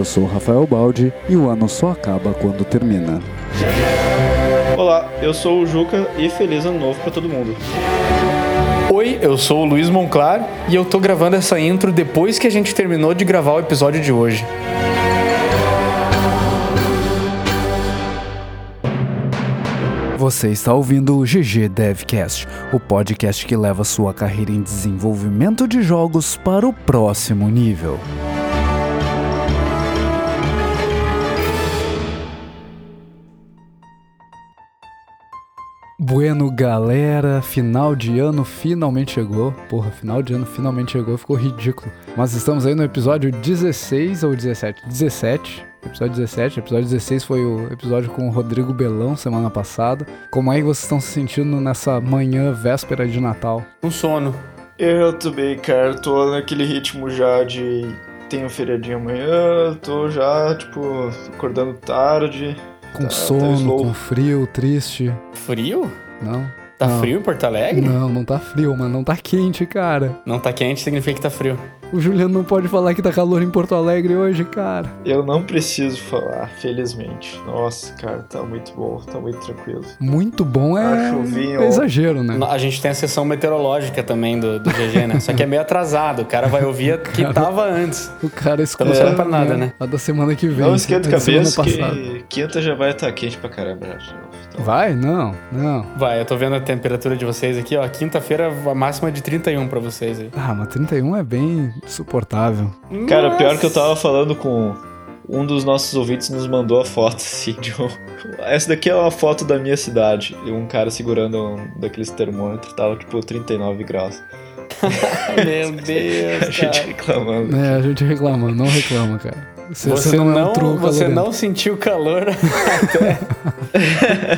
Eu sou Rafael Baldi e o ano só acaba quando termina. Olá, eu sou o Juca e feliz ano novo para todo mundo. Oi, eu sou o Luiz Monclar e eu tô gravando essa intro depois que a gente terminou de gravar o episódio de hoje. Você está ouvindo o GG Devcast, o podcast que leva sua carreira em desenvolvimento de jogos para o próximo nível. Bueno, galera, final de ano finalmente chegou. Porra, final de ano finalmente chegou, ficou ridículo. Mas estamos aí no episódio 16 ou 17? 17. Episódio 17. Episódio 16 foi o episódio com o Rodrigo Belão semana passada. Como é que vocês estão se sentindo nessa manhã véspera de Natal? Um sono. Eu também, cara, tô naquele ritmo já de tenho feriadinho amanhã, tô já, tipo, acordando tarde. Com Tá- tá sono, com frio, triste. Frio? Não? Tá Não. frio em Porto Alegre? Não, não tá frio, mas não tá quente, cara. Não tá quente, significa que tá frio. O Juliano não pode falar que tá calor em Porto Alegre hoje, cara. Eu não preciso falar, felizmente. Nossa, cara, tá muito bom, tá muito tranquilo. Muito bom é, vinho- é exagero, né? A gente tem a sessão meteorológica também do, do GG, né? Só que é meio atrasado. O cara vai ouvir a que tava antes. O cara escuta não serve pra nada, né? A da semana que vem. Não esquenta a cabeça que quinta já vai estar quente pra caramba. já de novo. Então, Vai? Não, não. Vai, eu tô vendo a temperatura de vocês aqui, ó. Quinta-feira, a máxima é de 31 pra vocês aí. Ah, mas 31 é bem suportável. Cara, pior que eu tava falando com um dos nossos ouvintes nos mandou a foto assim de um... Essa daqui é uma foto da minha cidade. E um cara segurando um daqueles termômetros, tava tipo 39 graus. Meu Deus, A gente reclamando. É, a gente reclama, não reclama, cara. Você, Você, não, é um não, você não sentiu calor até.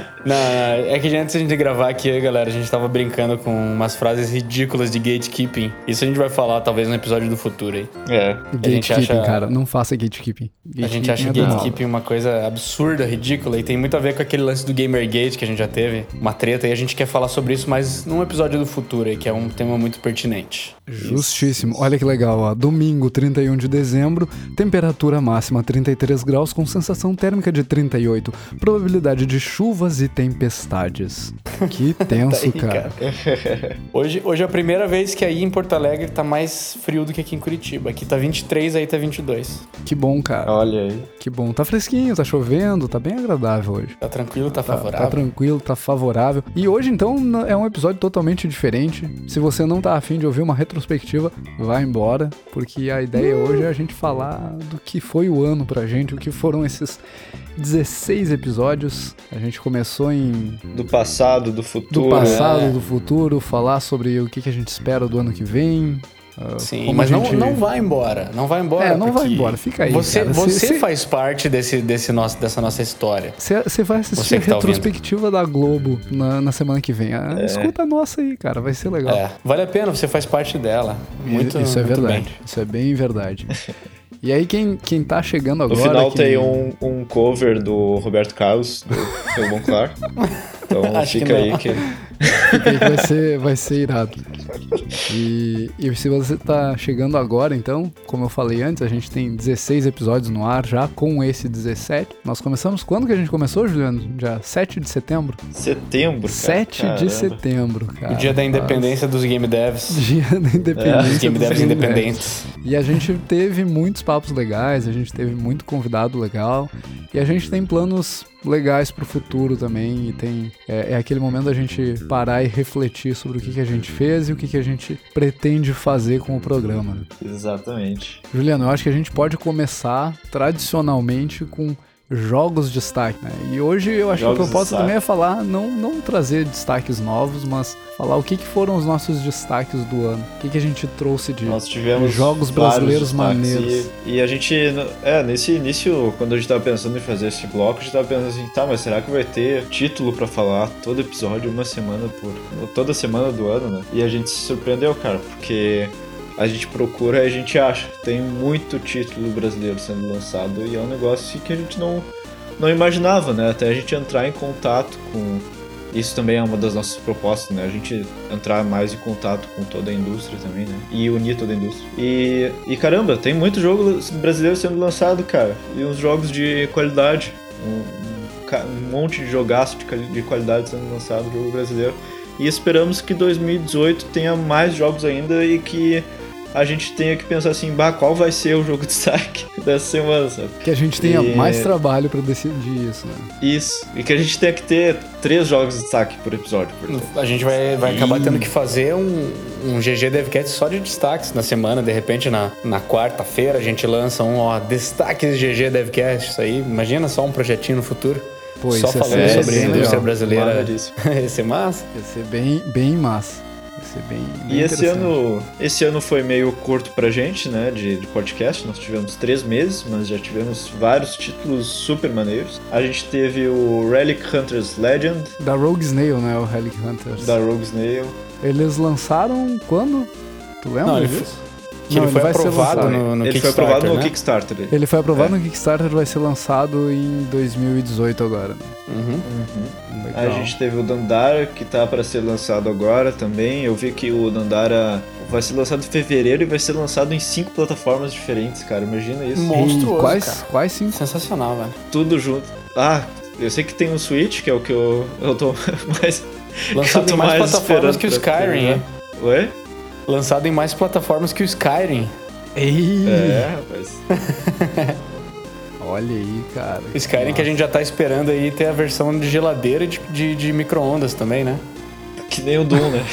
não, é que antes de a gente gravar aqui, galera, a gente tava brincando com umas frases ridículas de gatekeeping. Isso a gente vai falar talvez no episódio do futuro aí. É. A gente Gatekeeping, acha- cara. Não faça gatekeeping. A gente acha Gatekeeping é gatekeeping uma coisa absurda, ridícula, e tem muito a ver com aquele lance do Gamergate que a gente já teve, uma treta, e a gente quer falar sobre isso, mas num episódio do futuro aí, que é um tema muito pertinente. Justíssimo. Olha que legal, ó. Domingo, 31 de dezembro, temperatura máxima 33 graus com sensação térmica de 38. Probabilidade de chuvas e tempestades. Que tenso, Tá aí, cara. Hoje, hoje é a primeira vez que aí em Porto Alegre tá mais frio do que aqui em Curitiba. Aqui tá 23, aí tá 22. Que bom, cara. Olha aí. Que bom. Tá fresquinho, tá chovendo, tá bem agradável hoje. Tá tranquilo, tá Tá, favorável. tá tranquilo, tá favorável. E hoje, então, é um episódio totalmente diferente. Se você não tá afim de ouvir uma retrospectiva, vai embora, porque a ideia hoje é a gente falar do que foi o ano pra gente, o que foram esses 16 episódios. A gente começou em Do passado, do do futuro. passado, é. do futuro, falar sobre o que, que a gente espera do ano que vem. ah, Sim, mas a não, gente- não vai embora. Não vai embora. É, não vai embora, fica aí, Você, cara. você faz parte desse, desse nosso, dessa nossa história. Você vai assistir Você a tá ouvindo. retrospectiva da Globo na, na semana que vem. Ah, Escuta a nossa aí, cara, vai ser legal. É, vale a pena, você faz parte dela. Muito, isso é muito verdade. bem. Isso é bem verdade. e aí, quem, quem tá chegando No agora. final que- tem um, um cover do Roberto Carlos, do Pelo Bom Claro. Então Acho fica que. fica aí que vai ser, vai ser irado. E, e se você tá chegando agora, então, como eu falei antes, a gente tem 16 episódios no ar já com esse 17. Nós começamos. Quando que a gente começou, Juliano? Dia 7 de setembro? Setembro. Cara. 7 de Caramba. setembro, cara. O dia da independência dos game devs. Dia da Dos independência. game dos devs game independentes. E a gente teve muitos papos legais, a gente teve muito convidado legal. E a gente tem planos legais pro futuro também. E tem. É, é aquele momento da gente parar e refletir sobre o que, que a gente fez e o que, que a gente pretende fazer com o programa. né? Exatamente. Juliano, eu acho que a gente pode começar tradicionalmente com jogos de destaque. Né? E hoje eu acho Jogos que a proposta também é falar, não, não trazer destaques novos, mas falar o que, que foram os nossos destaques do ano. O que, que a gente trouxe de Nós tivemos jogos brasileiros maneiros. E, e a gente, é, nesse início, quando a gente tava pensando em fazer esse bloco, a gente tava pensando assim, tá, mas será que vai ter título pra falar todo episódio, uma semana por. toda semana do ano, né? E a gente se surpreendeu, cara, porque a gente procura e a gente acha. Tem muito título brasileiro sendo lançado e é um negócio que a gente não, não imaginava, né? Até a gente entrar em contato com isso também é uma das nossas propostas, né? A gente entrar mais em contato com toda a indústria também, né? E unir toda a indústria. E, e caramba, tem muito jogo brasileiro sendo lançado, cara. E uns jogos de qualidade. Um, um monte de jogaço de, de qualidade sendo lançado jogo brasileiro. E esperamos que 2018 tenha mais jogos ainda e que a gente tenha que pensar assim, bah, qual vai ser o jogo de destaque dessa semana, sabe? Que a gente tenha e... mais trabalho para decidir isso, né? Isso. E que a gente tenha que ter três jogos de destaque por episódio, por exemplo. A gente vai, vai acabar tendo que fazer um, um GG Devcast só de destaques na semana. De repente, na, na quarta-feira, a gente lança um, ó, destaques GG Devcast. Isso aí, imagina só um projetinho no futuro. Pô, só falando é, sobre a indústria brasileira. Ia ser massa? Ia ser bem, bem massa ser bem, bem E esse ano, esse ano foi meio curto pra gente, né, de, de, podcast. Nós tivemos três meses, mas já tivemos vários títulos super maneiros. A gente teve o Relic Hunters Legend. Da Rogue Snail, né, o Relic Hunters. Da Rogue Snail. Eles lançaram quando? Tu lembra Não, disso? Que não, ele, foi aprovado no, no ele foi aprovado no né? Kickstarter. Ele foi aprovado é. no Kickstarter, vai ser lançado em 2018 agora. Uhum. Uhum. A gente teve o Dandara, que tá para ser lançado agora também. Eu vi que o Dandara vai ser lançado em fevereiro e vai ser lançado em cinco plataformas diferentes, cara. Imagina isso. Monstruoso, quais, cara. quais cinco? Sensacional, velho. Tudo junto. Ah, eu sei que tem um Switch, que é o que eu, eu tô mais... Lançado em mais, mais plataformas que o Skyrim, hein? Oi? Lançado em mais plataformas que o Skyrim. Ei. É, rapaz. Olha aí, cara. O Skyrim Nossa. que a gente já tá esperando aí ter a versão de geladeira de, de, de micro-ondas também, né? Que nem o Doom, né?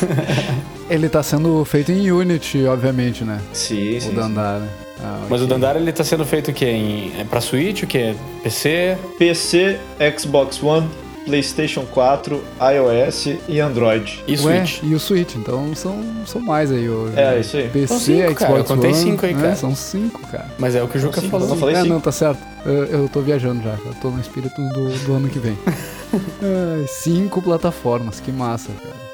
ele tá sendo feito em Unity, obviamente, né? Sim, o sim. O Dandara. Sim. Ah, Mas o Dandara ele tá sendo feito o quê? Em, é pra Switch, o quê? PC? PC, Xbox One, PlayStation 4, iOS e Android. E Switch. e o Switch, então são, são mais aí hoje. É, isso aí. PC, cinco, Xbox cara. Eu contei One, cinco aí, né? cara. São cinco, cara. Mas é o que o Juca falou. Não falei é, cinco. não, tá certo. Eu, eu tô viajando já, eu tô no espírito do, do ano que vem. Ai, cinco plataformas, que massa, cara.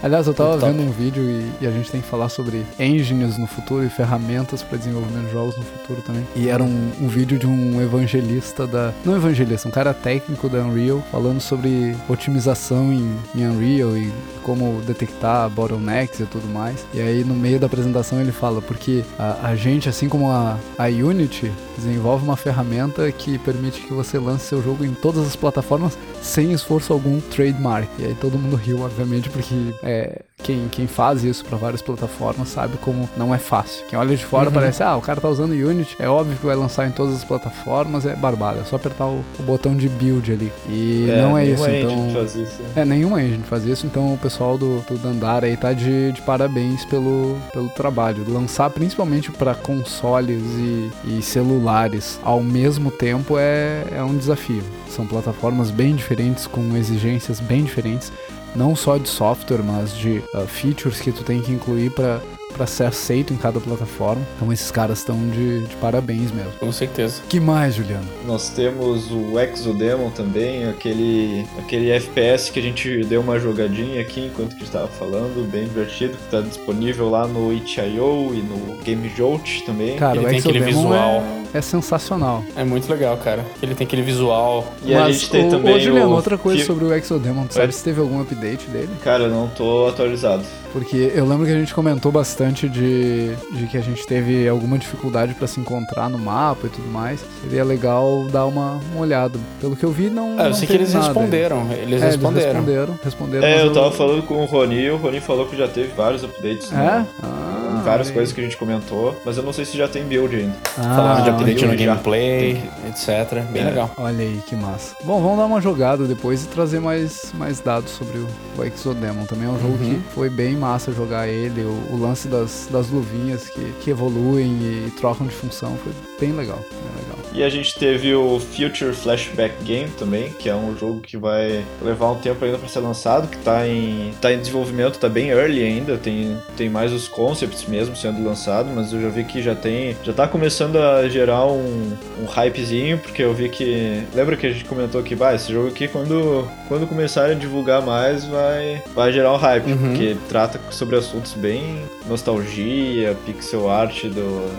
Aliás, eu tava vendo um vídeo e, e, a gente tem que falar sobre engines no futuro e ferramentas para desenvolvimento de jogos no futuro também. E era um, um, vídeo de um evangelista da. Não evangelista, um cara técnico da Unreal falando sobre otimização em, em Unreal e como detectar bottlenecks e tudo mais. E aí no meio da apresentação ele fala, porque a, a gente, assim como a, a Unity, desenvolve uma ferramenta que permite que você lance seu jogo em todas as plataformas sem esforço algum trademark. E aí todo mundo riu, obviamente, porque é, quem, quem faz isso para várias plataformas sabe como não é fácil. Quem olha de fora uhum. parece, ah, o cara tá usando Unity, é óbvio que vai lançar em todas as plataformas, é barbada, é só apertar o, o botão de build ali. E é, não é isso, então. Faz isso. É, nenhuma engine faz isso, então o pessoal do, do Dandara aí tá de, de parabéns pelo, pelo trabalho. Lançar principalmente para consoles e, e celulares ao mesmo tempo é, é um desafio. São plataformas bem diferentes, com exigências bem diferentes não só de software, mas de uh, features que tu tem que incluir para para ser aceito em cada plataforma. Então esses caras estão de, de, parabéns mesmo. Com certeza. que mais, Juliano? Nós temos o Exodemon também, aquele, aquele FPS que a gente deu uma jogadinha aqui enquanto que estava falando, bem divertido, que está disponível lá no itch.io e no Game Jolt também. Cara, Ele o tem aquele visual. É, é, sensacional. É muito legal, cara. Ele tem aquele visual. E Mas, a gente tem o, também. Ô, Juliano, o... outra coisa sobre o Exodemon, tu sabe se teve algum update dele? Cara, eu não tô atualizado. Porque eu lembro que a gente comentou bastante de, de que a gente teve alguma dificuldade para se encontrar no mapa e tudo mais. Seria legal dar uma, uma olhada. Pelo que eu vi, não. É, eu não sei que eles nada. responderam. Eles é, responderam. Eles responderam, responderam. É, eu tava eu... falando com o Rony e o Rony falou que já teve vários updates. É? Né? Ah, várias coisas que a gente comentou, mas eu não sei se já tem build ainda. Ah, Falaram de update no gameplay, etc. Bem é. legal. Olha aí, que massa. Bom, vamos dar uma jogada depois e trazer mais, mais dados sobre o, o Exodemon. Também é um jogo uhum. que foi bem massa jogar ele. O, o lance das, das luvinhas que, que evoluem e trocam de função foi bem legal, bem legal. E a gente teve o Future Flashback Game também, que é um jogo que vai levar um tempo ainda para ser lançado, que tá em, tá em desenvolvimento, tá bem early ainda, tem, tem mais os concepts mesmo sendo lançado, mas eu já vi que já tem, já tá começando a gerar um, um hypezinho, porque eu vi que, lembra que a gente comentou que, bah, esse jogo aqui quando, quando começarem a divulgar mais vai, vai gerar um hype, uhum. porque trata sobre assuntos bem nostalgia, pixel art do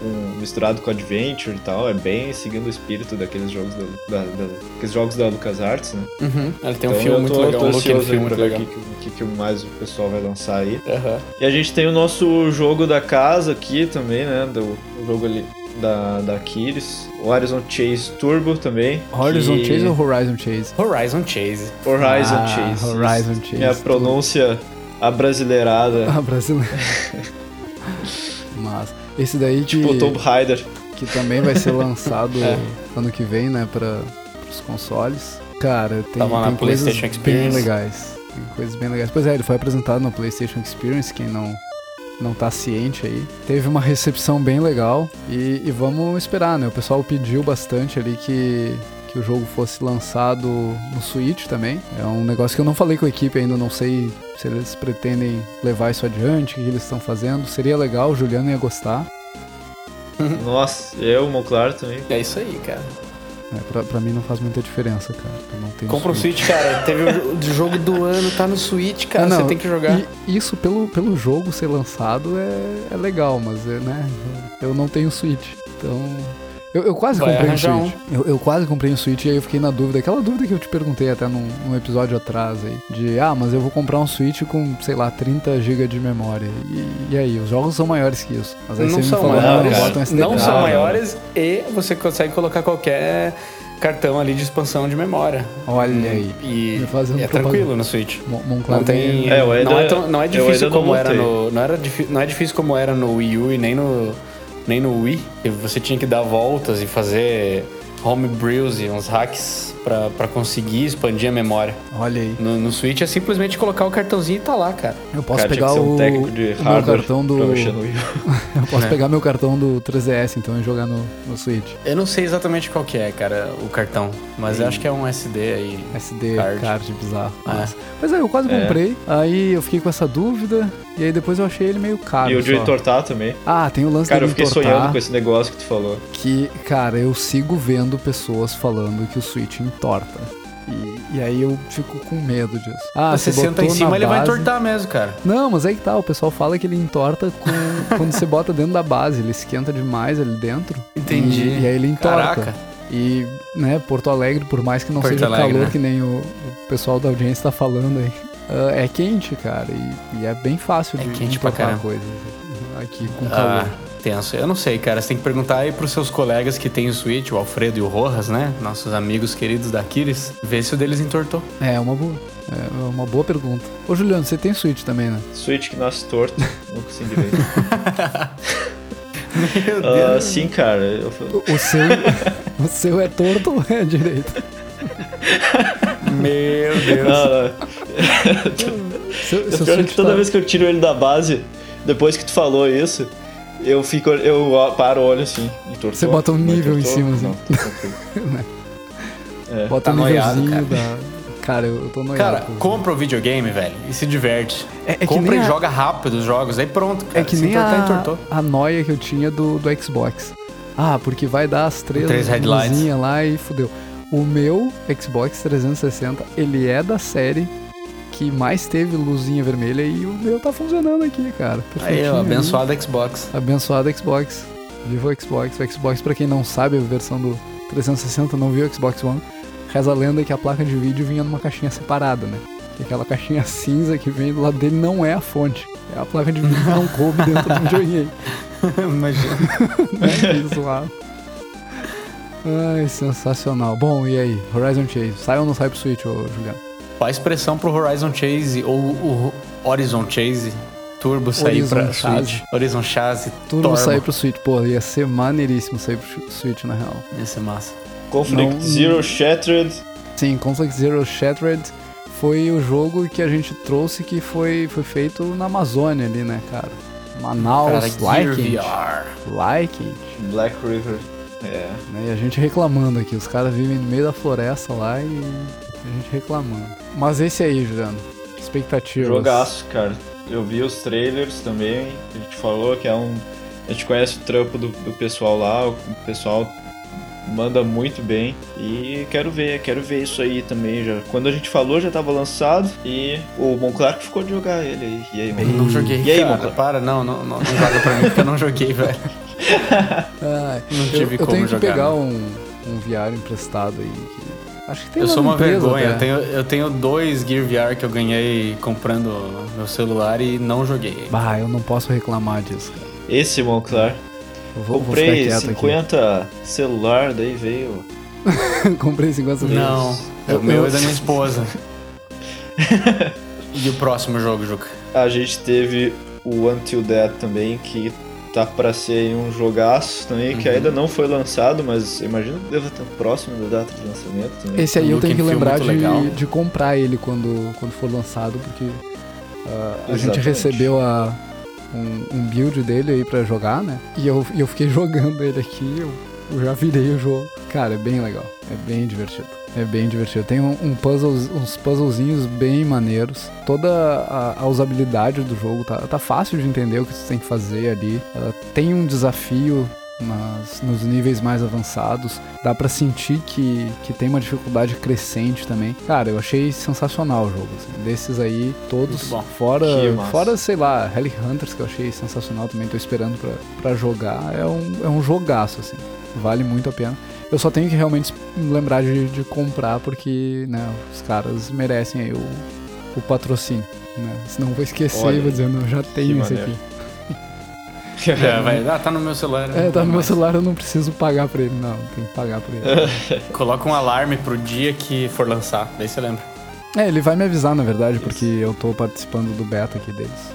com, misturado com Adventure e tal. É bem seguindo o espírito daqueles jogos da, da, da jogos da LucasArts, né? Uhum. Ele tem um Então filme eu muito tô, legal, tô um look and filme muito legal. o que, que, que mais o pessoal vai lançar aí. Aham. E a gente tem o nosso jogo da casa aqui também, né? Do, o jogo ali da, da Aquiles. O Horizon Chase Turbo também. Horizon que- Chase ou Horizon Chase? Horizon Chase. Horizon Ah, Chase. Horizon. Chase, Minha pronúncia abrasileirada. Ah, brasileiro. Mas esse daí que, Tipo Tomb Raider. que também vai ser lançado É. ano que vem, né, para os consoles. Cara, tem, Tava na tem coisas bem legais. Tem coisas bem legais. Pois é, ele foi apresentado no PlayStation Experience, quem não não tá ciente aí. Teve uma recepção bem legal e, e vamos esperar, né? O pessoal pediu bastante ali que que o jogo fosse lançado no Switch também. É um negócio que eu não falei com a equipe ainda, não sei se eles pretendem levar isso adiante, o que eles estão fazendo. Seria legal, o Juliano ia gostar. Nossa, eu, o Monclar também. É isso aí, cara. É, pra, pra mim não faz muita diferença, cara. Eu não tenho Compra o Switch, cara. Teve o jo- o jogo do ano, tá no Switch, cara. Ah, Você não, tem que jogar. E isso pelo, pelo jogo ser lançado é, é legal, mas é, né, eu não tenho Switch. Então. Eu, eu quase Vai comprei um arranjar Switch. Eu, eu quase comprei um Switch e aí eu fiquei na dúvida. Aquela dúvida que eu te perguntei até num, num episódio atrás aí. De, ah, mas eu vou comprar um Switch com, sei lá, 30 GB de memória. E, e aí, os jogos são maiores que isso. Mas aí Não você me são falou, maiores. não, um Não são não. maiores e você consegue colocar qualquer cartão ali de expansão de memória. Olha aí. E fazendo é tranquilo no Switch. Monclar Não tem. É, não, é tão- não é eu difícil como era no. Não, era não é difícil como era no Wii U e nem no, nem no Wii. Você tinha que dar voltas e fazer homebrews e uns hacks pra, pra conseguir expandir a memória. Olha aí. No, no Switch é simplesmente colocar o cartãozinho e tá lá, cara. Eu posso Cara, pegar um o, técnico de o meu hardware cartão do. Eu posso É. pegar meu cartão do 3DS então e jogar no, no Switch. Eu não sei exatamente qual que é, cara, o cartão. Mas eu acho que é um SD aí. SD Card. card, bizarro. É. Mas, Pois é, eu quase É. comprei. Aí eu fiquei com essa dúvida. E aí depois eu achei ele meio caro. E o de entortar também. Ah, tem o lance Cara, eu fiquei entortar, sonhando com esse negócio que tu falou. Que, cara, eu sigo vendo pessoas falando que o Switch entorta. E, e aí eu fico com medo disso. Ah, você você senta em cima, ele vai entortar mesmo, cara. Não, mas aí que tá, o pessoal fala que ele entorta com- quando você bota dentro da base, ele esquenta demais ali dentro. Entendi. E, e aí ele entorta. Caraca. E, né, Porto Alegre, por mais que não Porto seja Alegre, calor né? que nem o, o pessoal da audiência tá falando aí, ah, é quente, cara, e, e é bem fácil É de quente pra entortar caramba. coisas aqui com calor. Ah, tenso. Eu não sei, cara. Você tem que perguntar aí pros seus colegas que têm o Switch, o Alfredo e o Rojas, né? Nossos amigos queridos da Aquiles. Ver se o deles entortou. É uma boa, é uma boa pergunta. Ô Juliano, você tem Switch também, né? Switch que nasce torto. não consegui ver. Meu Ah, sim, cara. Eu, O, o seu, o seu é torto ou é direito? Meu Deus. não, não. Seu, Eu seu pior que toda tá- vez que eu tiro ele da base, depois que tu falou isso, eu fico. Eu paro o olho assim. entortou, Você bota um nível em entortou? cima, assim. Não. É. Bota Tá um nívelzinho cara. da... Cara, eu, tô noiado. Cara, compra o videogame, velho, e se diverte. É- é que compra nem e a- joga rápido os jogos, aí pronto, cara. É que se nem entortar, a, entortou. a noia que eu tinha do, do Xbox. Ah, porque vai dar as três, Três lá e fudeu. O meu Xbox 360, ele é da série que mais teve luzinha vermelha e o meu tá funcionando aqui, cara. Aí, ó, abençoado Xbox. Abençoado Xbox. Viva o Xbox. O Xbox, pra quem não sabe, a versão do 360 não viu o Xbox One. Reza a lenda que a placa de vídeo vinha numa caixinha separada, né? Que aquela caixinha cinza que vem do lado dele não é a fonte. É a placa de vídeo que não coube dentro do videogame. Imagina. né? Que zoado. Ai, sensacional. Bom, e aí? Horizon Chase. Sai ou não sai pro Switch, ô Juliano? Faz pressão pro Horizon Chase ou o Horizon Chase Turbo sair Horizon pra Chase. Switch. Horizon Chase. Turbo Turbo. sair pro Switch. Pô, ia ser maneiríssimo sair pro Switch, na real. Ia ser massa. Conflict Não- Zero Shattered. Sim, Conflict Zero Shattered foi o jogo que a gente trouxe que foi, foi feito na Amazônia ali, né, cara? Manaus, VR. Laikent, Black River. É. né? E a gente reclamando aqui, os caras vivem no meio da floresta lá e a gente reclamando. Mas esse aí, Juliano, expectativas. Jogaço, cara. Eu vi os trailers também. A gente falou que é um. A gente conhece o trampo do, do pessoal lá. O pessoal manda muito bem. E quero ver, quero ver isso aí também. Já. Quando a gente falou, já tava lançado. E o Monclar ficou de jogar ele aí. E aí, Eu mano? não joguei, E aí, cara, Monclar? para, não, não, não, não joga pra mim porque eu não joguei, velho. Ai, Não eu, tive eu como tenho que jogar, pegar né? um, um VR emprestado aí. que- Acho que tem Eu sou uma empresa vergonha. Eu tenho, eu tenho dois Gear VR que eu ganhei comprando meu celular e não joguei. Bah, eu não posso reclamar disso, cara. Esse, Monclar. Eu vou, vou Comprei quieto 50 celular, daí veio. aqui. Comprei 50 vezes. Não, Eu- o meu eu- é da minha esposa. e o próximo jogo, Juca? A gente teve o Until Dead também, que tá pra ser aí um jogaço também, que Uhum. ainda não foi lançado, mas imagino que deva estar próximo da data de lançamento também. Esse aí eu tenho que lembrar de, de comprar ele quando, quando for lançado, porque ah, a gente recebeu a, um, um build dele aí pra jogar, né? E eu, e eu fiquei jogando ele aqui, eu, eu já virei o jogo. Cara, é bem legal, é bem divertido. É bem divertido. Tem um, um puzzles, uns puzzlezinhos bem maneiros. Toda a, a usabilidade do jogo tá, tá fácil de entender o que você tem que fazer ali. Ah, tem um desafio nas, nos níveis mais avançados. Dá pra sentir que, que tem uma dificuldade crescente também. Cara, eu achei sensacional o jogo. assim. Desses aí, todos, fora, fora, sei lá, Heli Hunters, que eu achei sensacional também, tô esperando pra, pra jogar. É um, é um jogaço, assim. Vale muito a pena. Eu só tenho que realmente lembrar de, de comprar, porque né, os caras merecem aí o, o patrocínio. Né? Senão eu vou esquecer Olha e vou dizendo, eu já tenho esse maneiro. aqui. É, vai, ah, tá no meu celular. É, tá no meu Mas celular, eu não preciso pagar por ele. Não, tem que pagar por ele. Coloca um alarme pro dia que for lançar, daí você lembra. É, ele vai me avisar, na verdade, porque eu tô participando do beta aqui deles.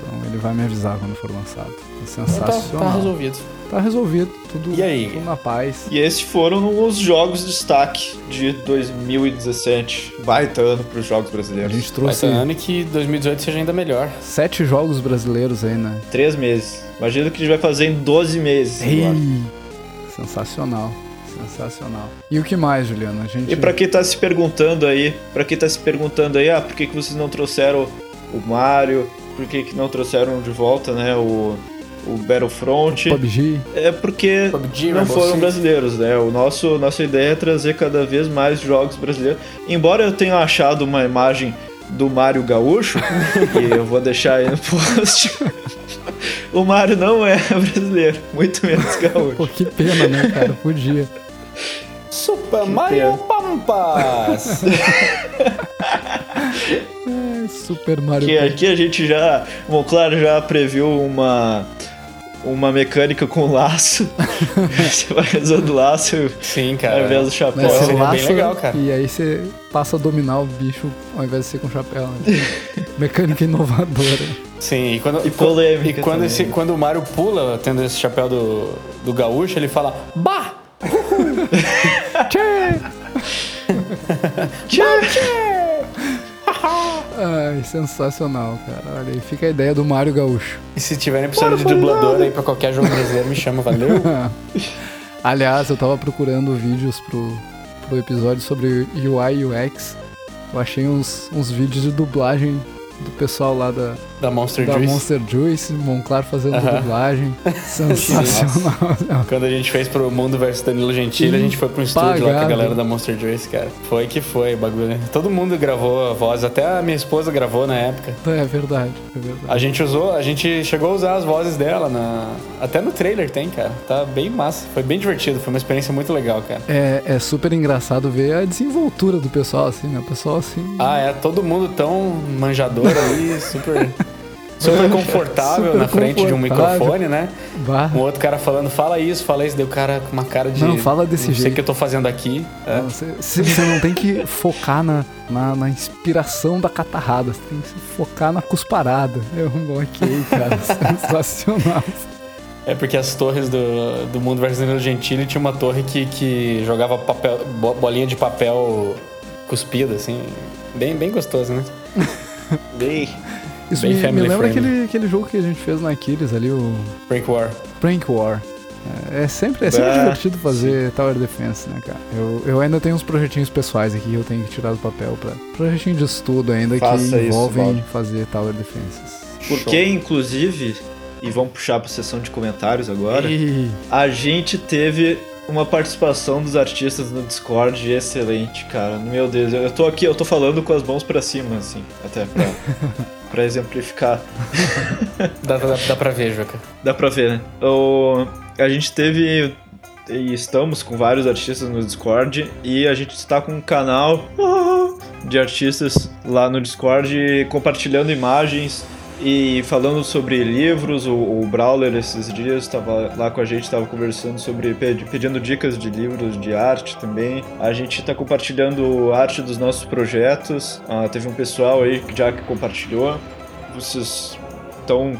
Então ele vai me avisar quando for lançado. É sensacional. Tá resolvido. Tá resolvido, tudo, E aí? tudo na paz. E esses foram os jogos de destaque de 2017. Baita ano pros jogos A brasileiros. gente Vai trouxe ser ano e que 2018 seja ainda melhor. sete jogos brasileiros aí, né? Três meses. Imagina o que a gente vai fazer em 12 meses. agora. Ei, sensacional, sensacional. E o que mais, Juliana? A gente... E pra quem tá se perguntando aí, para quem tá se perguntando aí, ah, por que, que vocês não trouxeram o Mario? Por que, que não trouxeram de volta, né, o, o Battlefront? PUBG? É porque PUBG, não foram brasileiros, né? O nosso nossa ideia é trazer cada vez mais jogos brasileiros. Embora eu tenha achado uma imagem do Mario Gaúcho, que eu vou deixar aí no post. o Mario não é brasileiro, muito menos gaúcho. Pô, que pena, né, cara? Podia. Super Que Mario pena. Pampas! Super Mario Que aqui a gente já, bom, claro, já previu uma uma mecânica com laço. você vai usando laço Sim, ao cara. invés do chapéu. Né, você seria bem legal, cara. e aí você passa a dominar o bicho ao invés de ser com chapéu. Né? Mecânica inovadora. Sim, e quando, E polêmica e quando, esse, quando o Mario pula, tendo esse chapéu do, do gaúcho, ele fala Bah! Tchê! Ai, sensacional, cara. Olha aí, fica a ideia do Mario Gaúcho. E se tiverem precisando de dublador aí pra qualquer jogo brasileiro, me chama, valeu? Aliás, eu tava procurando vídeos pro, pro episódio sobre UI e UX. Eu achei uns, uns vídeos de dublagem do pessoal lá da, Da Monster da Juice. Monster Juice, Monclar fazendo Aham. dublagem. Sensacional. Quando a gente fez pro Mundo versus Danilo Gentili, a gente foi pro estúdio lá com a galera da Monster Juice, cara. Foi que foi bagulho. Todo mundo gravou a voz, até a minha esposa gravou na época. É verdade, é verdade. A gente usou, a gente chegou a usar as vozes dela na. Até no trailer tem, cara. Tá bem massa. Foi bem divertido, foi uma experiência muito legal, cara. É, é super engraçado ver a desenvoltura do pessoal, assim, né? O pessoal, assim... Ah, é todo mundo tão manjador ali, super. Super confortável Super na frente de um confortável. microfone, né? Um outro cara falando, fala isso, fala isso, deu o cara com uma cara de. Não, fala desse Não sei o jeito." que eu tô fazendo aqui. É. Você, você- você não tem que focar na, na, na inspiração da catarrada, você tem que focar na cusparada. Eu, ok, cara, sensacional. É porque as torres do, do mundo versus Danilo Gentili tinha uma torre que, que jogava papel, bo- bolinha de papel cuspida, assim. Bem, bem gostoso, né? Bem, Isso Bem me, me family lembra friendly. aquele, aquele jogo que a gente fez na Aquiles ali, o Break War. Prank War. É, é sempre, é sempre divertido fazer Tower Defense, né, cara? Eu, eu ainda tenho uns projetinhos pessoais aqui que eu tenho que tirar do papel pra. Projetinho de estudo ainda Faça que isso, envolvem Valdo. fazer Tower Defenses. porque inclusive, e vamos puxar pra sessão de comentários agora, E... a gente teve uma participação dos artistas no Discord excelente, cara. Meu Deus, eu tô aqui, eu tô falando com as mãos pra cima, assim, até pra, pra exemplificar. dá, dá, dá pra ver, Joca. Dá pra ver, né? O, a gente teve e estamos com vários artistas no Discord e a gente está com um canal de artistas lá no Discord compartilhando imagens e falando sobre livros. O, o Brawler esses dias estava lá com a gente, estava conversando sobre pedindo dicas de livros de arte também. A gente está compartilhando arte dos nossos projetos. Ah, teve um pessoal aí que já que compartilhou. Vocês então,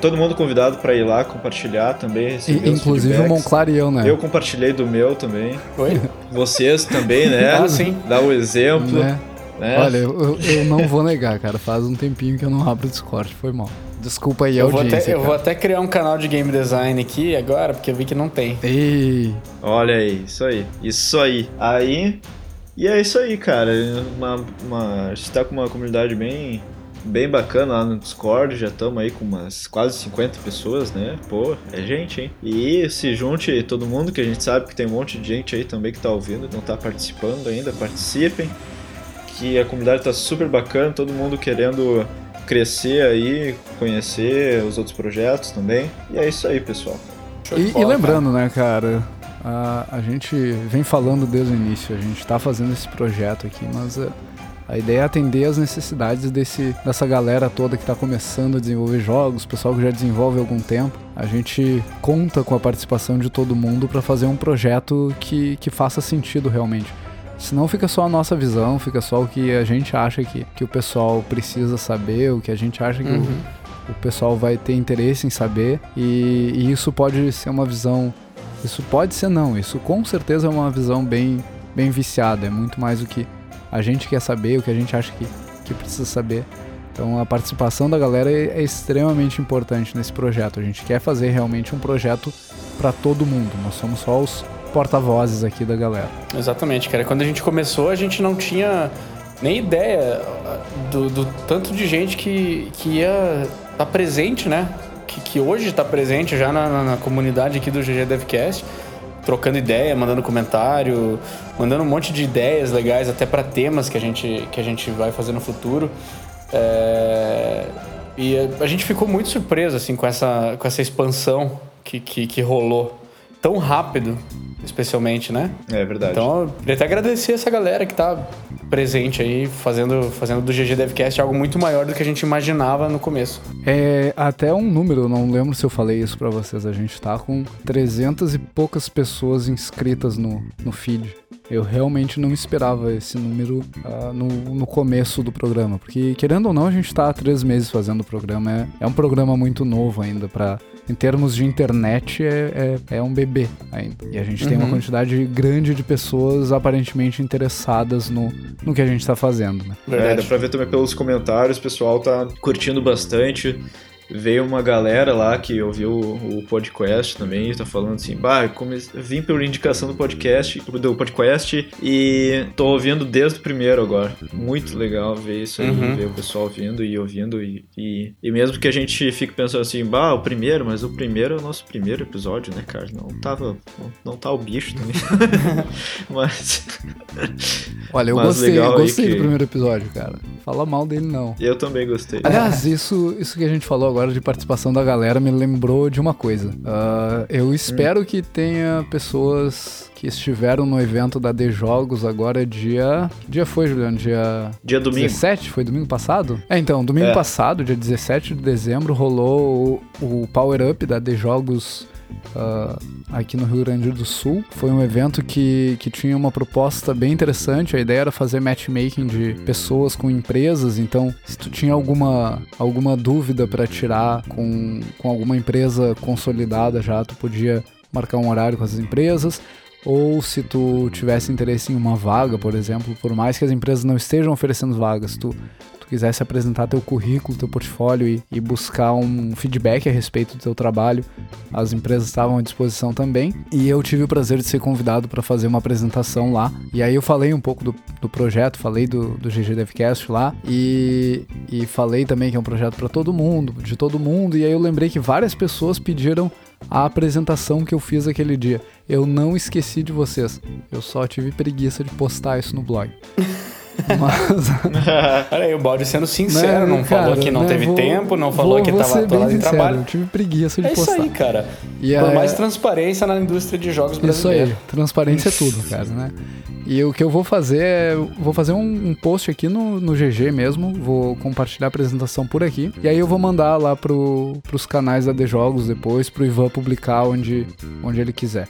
todo mundo convidado para ir lá compartilhar também. E, inclusive o Monclar e eu, né? Eu compartilhei do meu também. Oi? Vocês também, né? ah, sim. Dá o um exemplo. Né? Né? Olha, eu, eu não vou negar, cara. Faz um tempinho que eu não abro o Discord, foi mal. Desculpa aí eu audiência. Vou até, eu vou até criar um canal de game design aqui agora, porque eu vi que não tem. Ei. Olha aí, isso aí. Isso aí. Aí. E é isso aí, cara. Uma, uma, a gente tá com uma comunidade bem bem bacana lá no Discord, já estamos aí com umas quase 50 pessoas, né? Pô, é gente, hein? E se junte todo mundo, que a gente sabe que tem um monte de gente aí também que tá ouvindo, não tá participando ainda, participem. Que a comunidade tá super bacana, todo mundo querendo crescer aí, conhecer os outros projetos também. E é isso aí, pessoal. E, e, lembrando, né, cara, a, a gente vem falando desde o início, a gente tá fazendo esse projeto aqui, mas uh, a ideia é atender as necessidades desse, dessa galera toda que está começando a desenvolver jogos, pessoal que já desenvolve há algum tempo. A gente conta com a participação de todo mundo para fazer um projeto que, que faça sentido realmente. Senão fica só a nossa visão, fica só o que a gente acha que, que o pessoal precisa saber, o que a gente acha que uhum. o, o pessoal vai ter interesse em saber. E, e isso pode ser uma visão. Isso pode ser não, isso com certeza é uma visão bem, bem viciada. É muito mais do que a gente quer saber, o que a gente acha que, que precisa saber. Então a participação da galera é, é extremamente importante nesse projeto. A gente quer fazer realmente um projeto para todo mundo. Nós somos só os porta-vozes aqui da galera. Exatamente, cara. Quando a gente começou, a gente não tinha nem ideia do, do tanto de gente que, que ia estar tá presente, né? Que, que hoje está presente já na, na, na comunidade aqui do GG Devcast trocando ideia, mandando comentário, mandando um monte de ideias legais até para temas que a gente, que a gente vai fazer no futuro. É... E a gente ficou muito surpreso assim com essa, com essa expansão que, que, que rolou tão rápido, especialmente, né? É verdade. Então, eu queria até agradecer essa galera que tá presente aí, fazendo, fazendo do GG Devcast algo muito maior do que a gente imaginava no começo. É até um número, não lembro se eu falei isso para vocês, a gente tá com 300 e poucas pessoas inscritas no, no feed. Eu realmente não esperava esse número uh, no, no começo do programa, porque querendo ou não, a gente tá há três meses fazendo o programa. É, é um programa muito novo ainda para em termos de internet, é, é, é, um bebê ainda. E a gente uhum. tem uma uhum. quantidade grande de pessoas aparentemente interessadas no, no que a gente tá fazendo, né? É, dá pra ver também pelos comentários, o pessoal tá curtindo bastante veio uma galera lá que ouviu o, podcast também e tá falando assim, bah, come... vim pela indicação do podcast, do podcast e tô ouvindo desde o primeiro agora. Muito legal ver isso aí, uhum. ver o pessoal ouvindo e ouvindo e, e, e, mesmo que a gente fique pensando assim, bah, o primeiro, mas o primeiro é o nosso primeiro episódio, né, cara? Não tava, não, não tá o bicho também. mas... Olha, eu mas gostei, eu gostei que... do primeiro episódio, cara. Fala mal dele não. Eu também gostei. Aliás, isso, isso que a gente falou agora agora de participação da galera me lembrou de uma coisa. Uh, eu espero hum. que tenha pessoas que estiveram no evento da D Jogos agora dia. Que dia foi, Juliano? Dia. Dia domingo. 17? Foi domingo passado? É, então, domingo é. passado, dia 17 de dezembro, rolou o, o Power Up da D Jogos uh, aqui no Rio Grande do Sul. Foi um evento que, que tinha uma proposta bem interessante. A ideia era fazer matchmaking de pessoas com empresas. Então, se tu tinha alguma, alguma dúvida para tirar com, com alguma empresa consolidada já, tu podia marcar um horário com as empresas ou se tu tivesse interesse em uma vaga, por exemplo, por mais que as empresas não estejam oferecendo vagas, tu quisesse apresentar teu currículo, teu portfólio e, e, buscar um feedback a respeito do teu trabalho, as empresas estavam à disposição também. E eu tive o prazer de ser convidado para fazer uma apresentação lá. E aí eu falei um pouco do, do projeto, falei do, do GG Devcast lá e, e falei também que é um projeto para todo mundo, de todo mundo. E aí eu lembrei que várias pessoas pediram a apresentação que eu fiz aquele dia. Eu não esqueci de vocês. Eu só tive preguiça de postar isso no blog. Mas. Olha aí, o Balde sendo sincero, não, falou cara, que não né, teve vou- tempo, não falou vou- que vou tava atolado em trabalho. Eu tive preguiça de É isso postar. aí, cara. E Por é- mais transparência na indústria de jogos Isso brasileira. aí, transparência é tudo, cara, né? E o que eu vou fazer é. Vou fazer um, um post aqui no, no GG mesmo. Vou compartilhar a apresentação por aqui. E aí eu vou mandar lá pro, pros canais da D Jogos depois, pro Ivan publicar onde, onde ele quiser.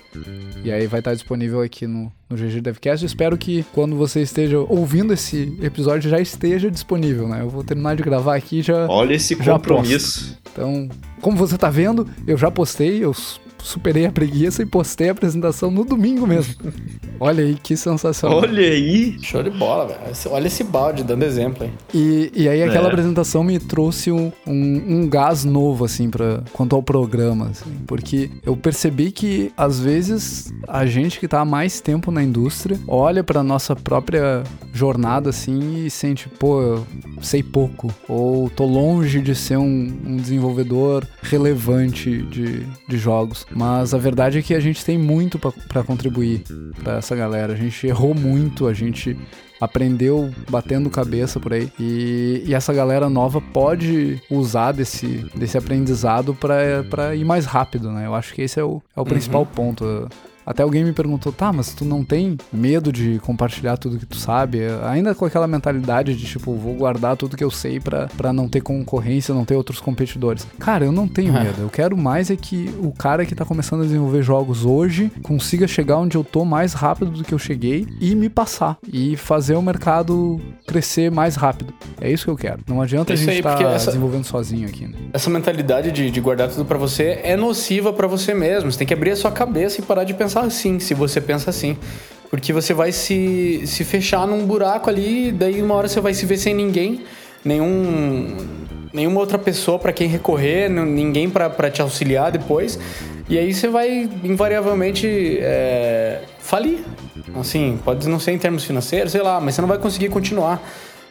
E aí vai estar disponível aqui no, no GG Devcast. Espero que quando você esteja ouvindo esse episódio já esteja disponível, né? Eu vou terminar de gravar aqui já. Olha esse Já compromisso. Então, como você tá vendo, eu já postei, eu superei a preguiça e postei a apresentação no domingo mesmo. Olha aí que sensacional. Olha aí. Show de bola, velho. Olha esse balde dando exemplo aí. E, e aí aquela É. apresentação me trouxe um, um, um gás novo, assim, pra, quanto ao programa, assim, porque eu percebi que, às vezes, a gente que tá há mais tempo na indústria olha pra nossa própria jornada, assim, e sente, pô, eu sei pouco, ou tô longe de ser um, um desenvolvedor relevante de, de jogos. Mas a verdade é que a gente tem muito pra- pra contribuir pra essa galera. A gente errou muito, a gente aprendeu batendo cabeça por aí. E, e essa galera nova pode usar desse, desse aprendizado pra pra ir mais rápido, né? Eu acho que esse é o, é o principal ponto. Até alguém me perguntou, tá, mas tu não tem medo de compartilhar tudo que tu sabe? Ainda com aquela mentalidade de, tipo, vou guardar tudo que eu sei pra, pra não ter concorrência, não ter outros competidores. Cara, eu não tenho medo. Eu quero mais é que o cara que tá começando a desenvolver jogos hoje consiga chegar onde eu tô mais rápido do que eu cheguei e me passar. E fazer o mercado crescer mais rápido. É isso que eu quero. Não adianta Isso a gente estar essa- desenvolvendo sozinho aqui, né? Essa mentalidade de, de guardar tudo pra você é nociva pra você mesmo. Você tem que abrir a sua cabeça e parar de pensar assim, se você pensa assim. Porque você vai se, se fechar num buraco ali, daí uma hora você vai se ver sem ninguém, nenhum, nenhuma outra pessoa pra quem recorrer, ninguém pra te auxiliar depois. E aí você vai invariavelmente é, falir. Assim, pode não ser em termos financeiros, sei lá, mas você não vai conseguir continuar.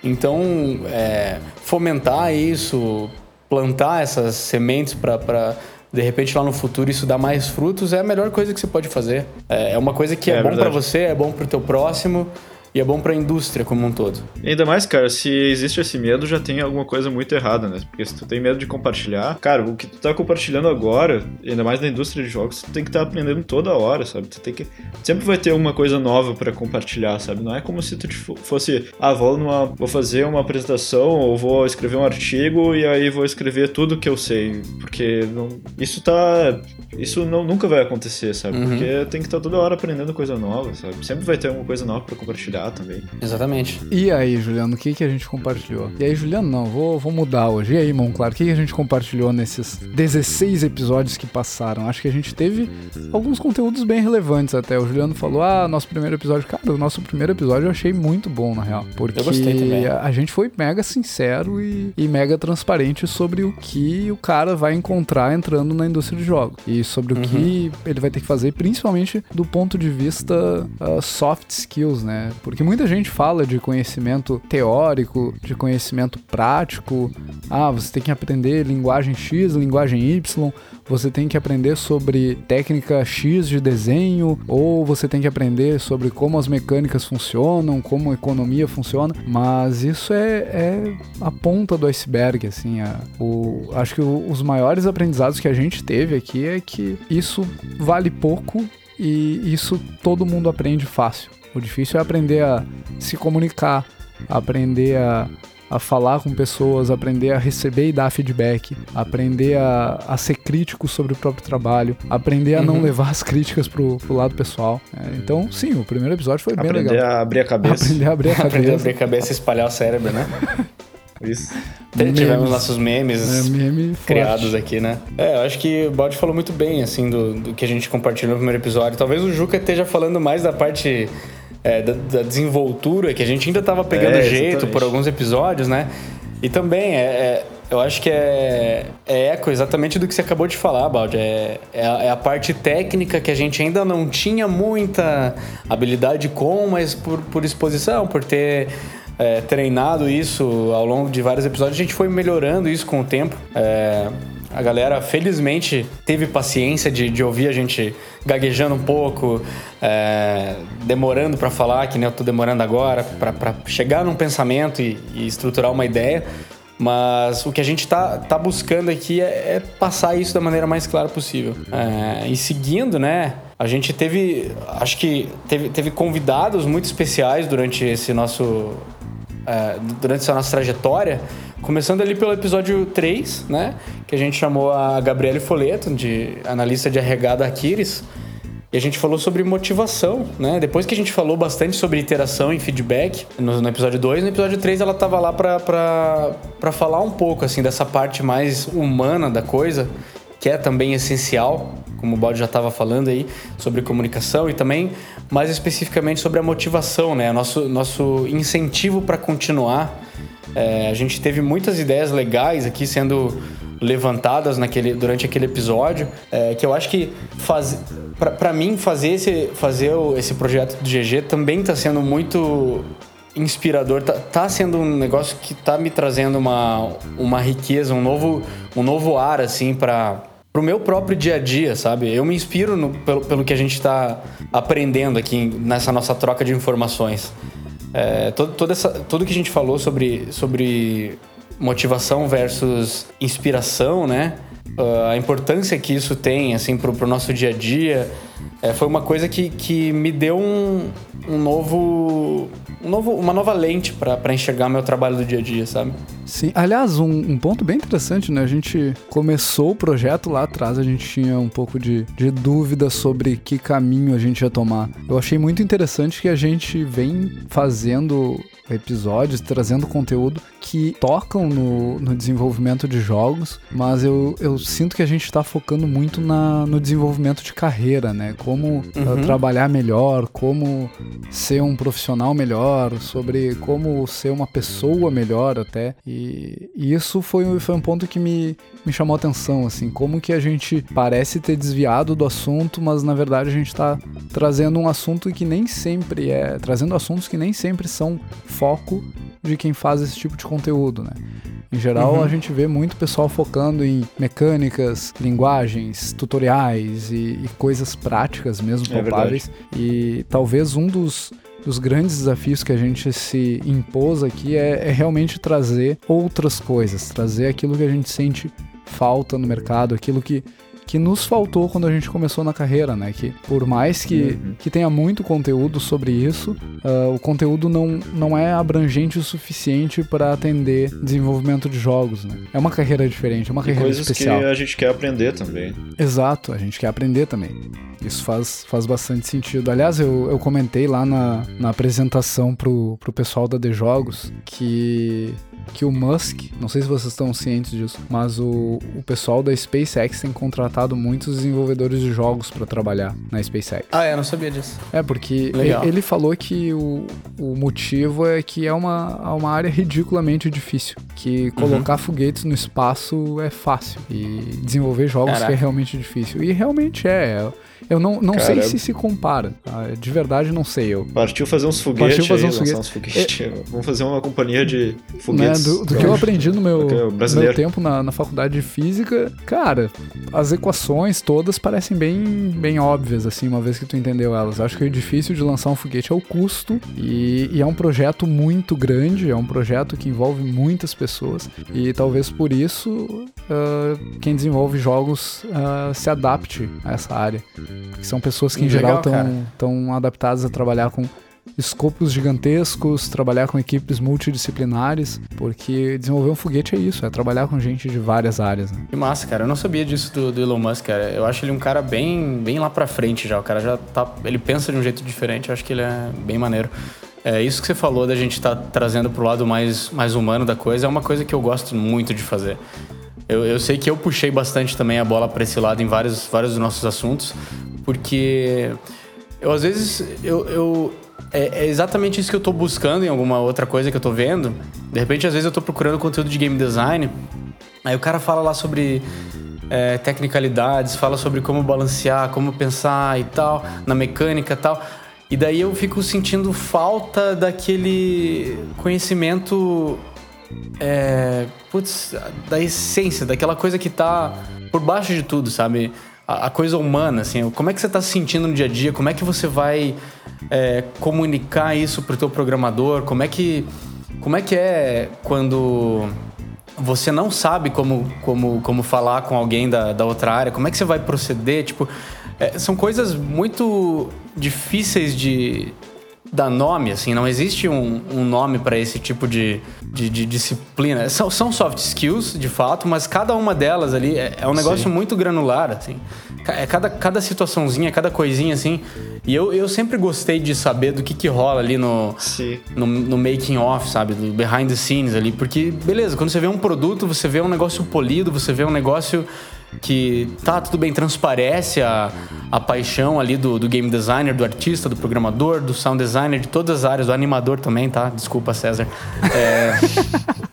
Então, é, fomentar isso, plantar essas sementes para de repente lá no futuro isso dar mais frutos é a melhor coisa que você pode fazer. É, é uma coisa que é, É bom para você, é bom para o teu próximo e é bom para a indústria como um todo. E ainda mais, cara, se existe esse medo, já tem alguma coisa muito errada, né? Porque se tu tem medo de compartilhar, cara, o que tu tá compartilhando agora, ainda mais na indústria de jogos, tu tem que estar aprendendo toda hora, sabe? Tu tem que. Sempre vai ter alguma coisa nova pra compartilhar, sabe? Não é como se tu fosse, ah, vou numa. vou fazer uma apresentação ou vou escrever um artigo e aí vou escrever tudo que eu sei. Porque não, isso tá. Isso não, nunca vai acontecer, sabe? Uhum. Porque tem que estar toda hora aprendendo coisa nova, sabe? Sempre vai ter alguma coisa nova pra compartilhar também. Exatamente. E aí, Juliano, o que, que a gente compartilhou? E aí, Juliano, não, vou, vou mudar hoje. E aí, Monclar, o que, que a gente compartilhou nesses 16 episódios que passaram? Acho que a gente teve alguns conteúdos bem relevantes até. O Juliano falou, ah, nosso primeiro episódio. Cara, o nosso primeiro episódio eu achei muito bom, na real. Porque Eu gostei também. a, a gente foi mega sincero e, e mega transparente sobre o que o cara vai encontrar entrando na indústria de jogos. E sobre o Uhum. que ele vai ter que fazer, principalmente do ponto de vista ah, soft skills, né? Porque muita gente fala de conhecimento teórico, de conhecimento prático. Ah, você tem que aprender linguagem X, linguagem Y, você tem que aprender sobre técnica X de desenho, ou você tem que aprender sobre como as mecânicas funcionam, como a economia funciona. Mas isso é, é a ponta do iceberg, assim. a- o, acho que o- os maiores aprendizados que a gente teve aqui é que isso vale pouco e isso todo mundo aprende fácil. O difícil é aprender a se comunicar, aprender a, a falar com pessoas, aprender a receber e dar feedback, aprender a, a ser crítico sobre o próprio trabalho, aprender a não Uhum. levar as críticas pro, pro lado pessoal. É, então, sim, o primeiro episódio foi bem Aprender legal. a abrir a cabeça. Aprender a abrir a Aprender a cabeça. abrir a cabeça e espalhar o cérebro, né? Isso. Tivemos Memes. nossos memes É, meme criados aqui, né? É, eu acho que o Baldi falou muito bem, assim, do, do que a gente compartilhou no primeiro episódio. Talvez o Juca esteja falando mais da parte é, da, da desenvoltura, que a gente ainda tava pegando É, jeito exatamente. por alguns episódios, né? E também, é, é- eu acho que é, é eco exatamente do que você acabou de falar, Baldi. É, é, a, é a parte técnica que a gente ainda não tinha muita habilidade com, mas por, por exposição, por ter é, treinado isso ao longo de vários episódios, a gente foi melhorando isso com o tempo. É, A galera, felizmente, teve paciência de, de ouvir a gente gaguejando um pouco, é, demorando para falar, que nem eu tô demorando agora, para chegar num pensamento e, e, estruturar uma ideia. Mas o que a gente tá, tá buscando aqui é, é passar isso da maneira mais clara possível. É, e seguindo, né? A gente teve, acho que teve, teve convidados muito especiais durante esse nosso, é, durante essa nossa trajetória. Começando ali pelo episódio 3, né? Que a gente chamou a Gabriele Foleto, de analista de RH da Aquiles. E a gente falou sobre motivação, né? Depois que a gente falou bastante sobre interação e feedback no, no episódio 2, no episódio 3 ela tava lá para falar um pouco, assim, dessa parte mais humana da coisa, que é também essencial, como o Balde já estava falando aí, sobre comunicação e também mais especificamente sobre a motivação, né? Nosso, nosso incentivo para continuar é, a gente teve muitas ideias legais aqui sendo levantadas naquele, durante aquele episódio, é, que eu acho que faz, para mim fazer esse, fazer esse projeto do GG também está sendo muito inspirador, tá, tá, sendo um negócio que tá me trazendo uma, uma riqueza, um novo, um novo ar, assim, para pro meu próprio dia a dia, sabe? Eu me inspiro no, pelo, pelo que a gente está aprendendo aqui nessa nossa troca de informações. É, todo, essa, tudo que a gente falou sobre, sobre motivação versus inspiração, né? Uh, a importância que isso tem, assim, pro, pro nosso dia a dia, é, foi uma coisa que, que me deu um, um novo, um novo uma nova lente para enxergar meu trabalho do dia a dia, sabe? Sim, aliás, um, um, ponto bem interessante, né? A gente começou o projeto lá atrás, a gente tinha um pouco de, de dúvida sobre que caminho a gente ia tomar. Eu achei muito interessante que a gente vem fazendo episódios, trazendo conteúdo que tocam no, no desenvolvimento de jogos, mas eu, eu sinto que a gente está focando muito na, no desenvolvimento de carreira, né? Como uh, uhum. uh, trabalhar melhor, como ser um profissional melhor, sobre como ser uma pessoa melhor até. E e, isso foi, foi um ponto que me, me chamou a atenção, assim, como que a gente parece ter desviado do assunto, mas na verdade a gente está trazendo um assunto que nem sempre é, trazendo assuntos que nem sempre são foco de quem faz esse tipo de conteúdo, né? Em geral, uhum. a gente vê muito pessoal focando em mecânicas, linguagens, tutoriais e, e coisas práticas mesmo, é palpáveis. E talvez um dos dos grandes desafios que a gente se impôs aqui é, é realmente trazer outras coisas, trazer aquilo que a gente sente falta no mercado, aquilo que que nos faltou quando a gente começou na carreira, né? Que por mais que, uhum. que tenha muito conteúdo sobre isso, uh, o conteúdo não, não é abrangente o suficiente para atender desenvolvimento de jogos, né? É uma carreira diferente, é uma e carreira coisas especial. coisas que a gente quer aprender também. Exato, a gente quer aprender também. Isso faz, faz bastante sentido. Aliás, eu, eu comentei lá na, na apresentação pro, pro pessoal da The Jogos que que o Musk, não sei se vocês estão cientes disso, mas o, o pessoal da SpaceX tem contratado muitos desenvolvedores de jogos para trabalhar na SpaceX. Ah, é, eu não sabia disso. É, porque Legal. ele falou que o, o motivo é que é uma, é uma área ridiculamente difícil, que colocar uhum. foguetes no espaço é fácil e desenvolver jogos Caraca. que é realmente difícil. E realmente é. é eu não, não sei se se compara. Tá? De verdade, não sei. Eu... Partiu fazer uns foguetes Partiu fazer uns foguetes. Uns foguetes. É... Vamos fazer uma companhia de foguetes. Né? Do, do que eu aprendi no meu, meu tempo na, na faculdade de física, cara, as equações todas parecem bem, bem óbvias, assim, uma vez que tu entendeu elas. Acho que o difícil de lançar um foguete é o custo e, e é um projeto muito grande, é um projeto que envolve muitas pessoas e talvez por isso uh, quem desenvolve jogos uh, se adapte a essa área. Porque são pessoas que, em Legal, geral, estão adaptadas a trabalhar com escopos gigantescos, trabalhar com equipes multidisciplinares, porque desenvolver um foguete é isso, é trabalhar com gente de várias áreas. Né? Que massa, cara. Eu não sabia disso do, do, Elon Musk, cara. Eu acho ele um cara bem, bem lá pra frente já. O cara já tá. Ele pensa de um jeito diferente, eu acho que ele é bem maneiro. É, isso que você falou da gente estar tá trazendo pro lado mais, mais humano da coisa é uma coisa que eu gosto muito de fazer. Eu, eu sei que eu puxei bastante também a bola para esse lado em vários, vários dos nossos assuntos, porque eu às vezes eu, eu é, é, exatamente isso que eu tô buscando em alguma outra coisa que eu tô vendo. De repente, às vezes eu tô procurando conteúdo de game design, aí o cara fala lá sobre é, tecnicalidades, fala sobre como balancear, como pensar e tal, na mecânica e tal. E daí eu fico sentindo falta daquele conhecimento é, putz, da essência, daquela coisa que tá por baixo de tudo, sabe? A, a coisa humana, assim. Como é que você tá se sentindo no dia a dia? Como é que você vai é, comunicar isso pro teu programador? Como é que, como é, que é quando você não sabe como, como, como falar com alguém da, da outra área? Como é que você vai proceder? Tipo, é, são coisas muito difíceis de, dar nome, assim, não existe um, um nome para esse tipo de, de, de, disciplina. São, são soft skills, de fato, mas cada uma delas ali é, é um negócio Sim. muito granular, assim. É cada, cada situaçãozinha, cada coisinha, assim. E eu, eu sempre gostei de saber do que, que rola ali no, no, no, making off, sabe? Do behind the scenes ali. Porque, beleza, quando você vê um produto, você vê um negócio polido, você vê um negócio que tá tudo bem, transparece a, a paixão ali do, do game designer, do artista, do programador, do sound designer, de todas as áreas, do animador também, tá? Desculpa, César. É...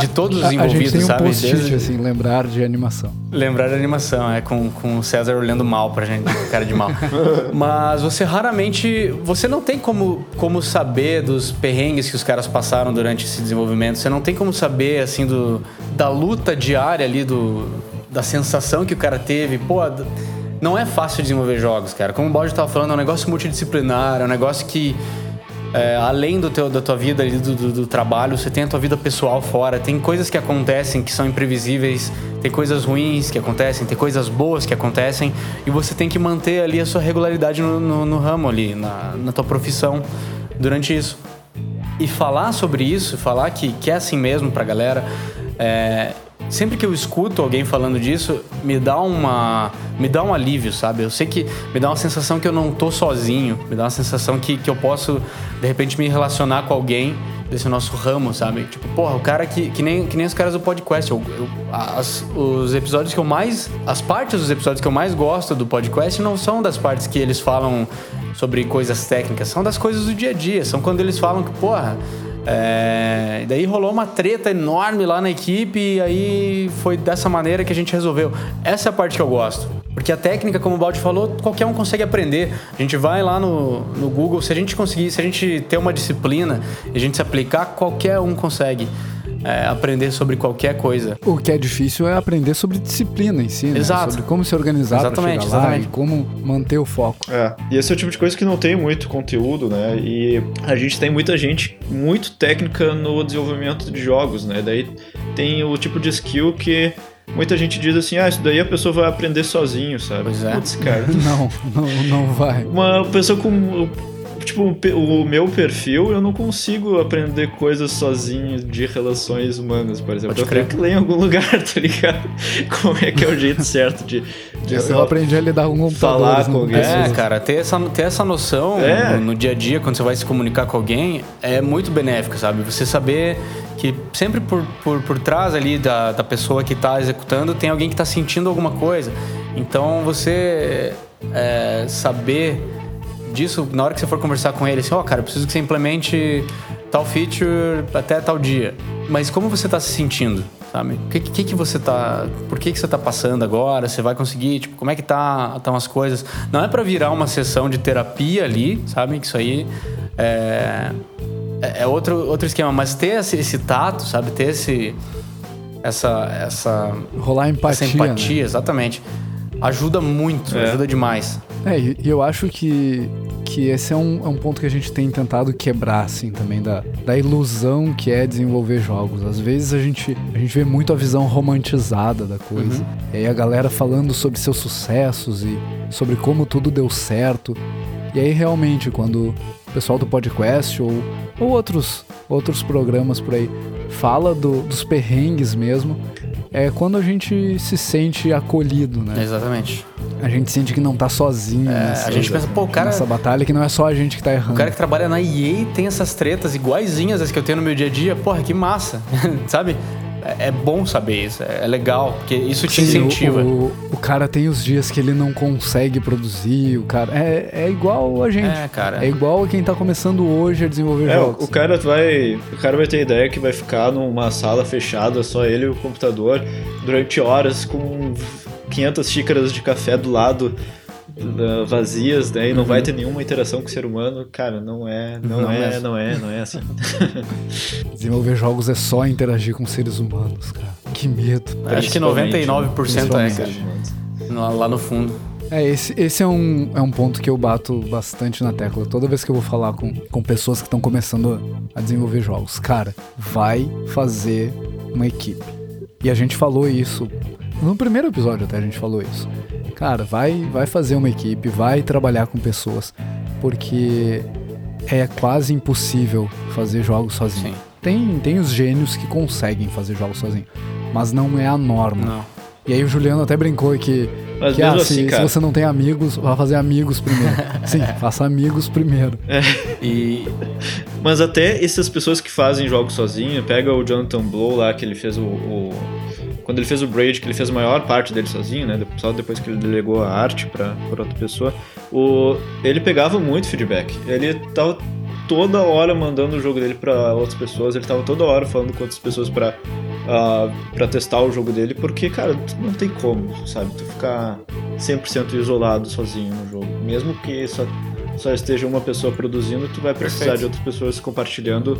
de todos os envolvidos, a gente tem um sabe? post Desde... assim, lembrar de animação. Lembrar de animação, é com, com o César olhando mal pra gente, cara de mal. Mas você raramente, você não tem como, como saber dos perrengues que os caras passaram durante esse desenvolvimento. Você não tem como saber, assim, do, da luta diária ali, do, da sensação que o cara teve. Pô, não é fácil desenvolver jogos, cara. Como o Balde tava falando, é um negócio multidisciplinar, é um negócio que é, além do teu, da tua vida ali, do, do, do, trabalho, você tem a tua vida pessoal fora. Tem coisas que acontecem que são imprevisíveis, tem coisas ruins que acontecem, tem coisas boas que acontecem, e você tem que manter ali a sua regularidade no, no, no ramo ali, na, na tua profissão durante isso. E falar sobre isso, falar que, que é assim mesmo pra galera, é, sempre que eu escuto alguém falando disso, me dá uma me dá um alívio, sabe? Eu sei que me dá uma sensação que eu não tô sozinho, me dá uma sensação que, que eu posso de repente me relacionar com alguém desse nosso ramo, sabe? Tipo, porra, o cara que, que, nem, que nem os caras do podcast. Eu, eu, as, os episódios que eu mais. As partes dos episódios que eu mais gosto do podcast não são das partes que eles falam sobre coisas técnicas, são das coisas do dia a dia. São quando eles falam que, porra é, daí rolou uma treta enorme lá na equipe e aí foi dessa maneira que a gente resolveu. Essa é a parte que eu gosto. Porque a técnica, como o Baldi falou, qualquer um consegue aprender. A gente vai lá no, no Google, se a gente conseguir, se a gente ter uma disciplina e a gente se aplicar, qualquer um consegue é, aprender sobre qualquer coisa. O que é difícil é aprender sobre disciplina em si, né? Exato. Sobre como se organizar exatamente, chegar exatamente. lá e como manter o foco. É, e esse é o tipo de coisa que não tem muito conteúdo, né? E a gente tem muita gente muito técnica no desenvolvimento de jogos, né? Daí tem o tipo de skill que muita gente diz assim, ah, isso daí a pessoa vai aprender sozinho, sabe? Pois é. Putz, cara. não, não, não vai. Uma pessoa com tipo, o meu perfil, eu não consigo aprender coisas sozinho de relações humanas, por exemplo. Pode eu tenho que ler em algum lugar, tá ligado? Como é que é o jeito certo de. de eu, eu aprendi a lidar com computadores. Falar com alguém. É, cara, ter essa, ter essa noção é. no, no dia a dia, quando você vai se comunicar com alguém, é muito benéfico, sabe? Você saber que sempre por, por, por trás ali da, da pessoa que está executando tem alguém que está sentindo alguma coisa. Então você é, saber disso, na hora que você for conversar com ele, assim, ó, oh, cara, preciso que você implemente tal feature até tal dia. Mas como você tá se sentindo, sabe? O que, que, que você tá... Por que, que você tá passando agora? Você vai conseguir? Tipo, como é que tá, tá as coisas? Não é para virar uma sessão de terapia ali, sabe? Que isso aí é... É, é outro, outro esquema, mas ter esse, esse tato, sabe? Ter esse... Essa... essa Rolar empatia, Essa empatia, né? exatamente. Ajuda muito, é. ajuda demais. É, e eu acho que, que esse é um, é um ponto que a gente tem tentado quebrar, assim, também, da, da ilusão que é desenvolver jogos. Às vezes a gente, a gente vê muito a visão romantizada da coisa. Uhum. E aí a galera falando sobre seus sucessos e sobre como tudo deu certo. E aí realmente, quando o pessoal do podcast ou, ou outros, outros programas por aí fala do, dos perrengues mesmo, é quando a gente se sente acolhido, né? Exatamente. A gente sente que não tá sozinho. É, nessa, a gente pensa, pô, o cara. Nessa batalha que não é só a gente que tá errando. O cara que trabalha na EA tem essas tretas iguaizinhas as que eu tenho no meu dia a dia. Porra, que massa. Sabe? É, é bom saber isso, é, é legal, porque isso te Sim, incentiva. O, o, o, cara tem os dias que ele não consegue produzir, o cara. É, é igual a gente. É, cara. É igual a quem tá começando hoje a desenvolver é, jogos. O cara vai. O cara vai ter ideia que vai ficar numa sala fechada, só ele e o computador, durante horas, com 500 xícaras de café do lado uh, vazias, né? E não vai ter nenhuma interação com o ser humano, cara, não é, não, Não é, mesmo. não é, não é assim. Desenvolver jogos é só interagir com seres humanos, cara. Que medo. Acho que Principalmente, 99% é, Principalmente. cara. Lá, lá no fundo. É, esse, esse é, um, é um ponto que eu bato bastante na tecla. Toda vez que eu vou falar com, com pessoas que estão começando a desenvolver jogos. Cara, vai fazer uma equipe. E a gente falou isso. No primeiro episódio até a gente falou isso. Cara, vai, vai fazer uma equipe, vai trabalhar com pessoas. Porque é quase impossível fazer jogos sozinho. Sim. Tem, tem os gênios que conseguem fazer jogos sozinho. Mas não é a norma. Não. E aí o Juliano até brincou que, Mas que mesmo ah, assim, se, se você não tem amigos, vá fazer amigos primeiro. Sim, faça amigos primeiro. E Mas até essas pessoas que fazem jogos sozinho, pega o Jonathan Blow lá, que ele fez o. o- quando ele fez o Braid, que ele fez a maior parte dele sozinho, né? Só depois que ele delegou a arte pra outra pessoa. O, ele pegava muito feedback. Ele tava toda hora mandando o jogo dele pra outras pessoas, ele tava toda hora falando com outras pessoas pra, ah, pra testar o jogo dele, porque, cara, não tem como, sabe? Tu ficar 100% isolado sozinho no jogo. Mesmo que só, só esteja uma pessoa produzindo, tu vai precisar Perfeito. de outras pessoas compartilhando,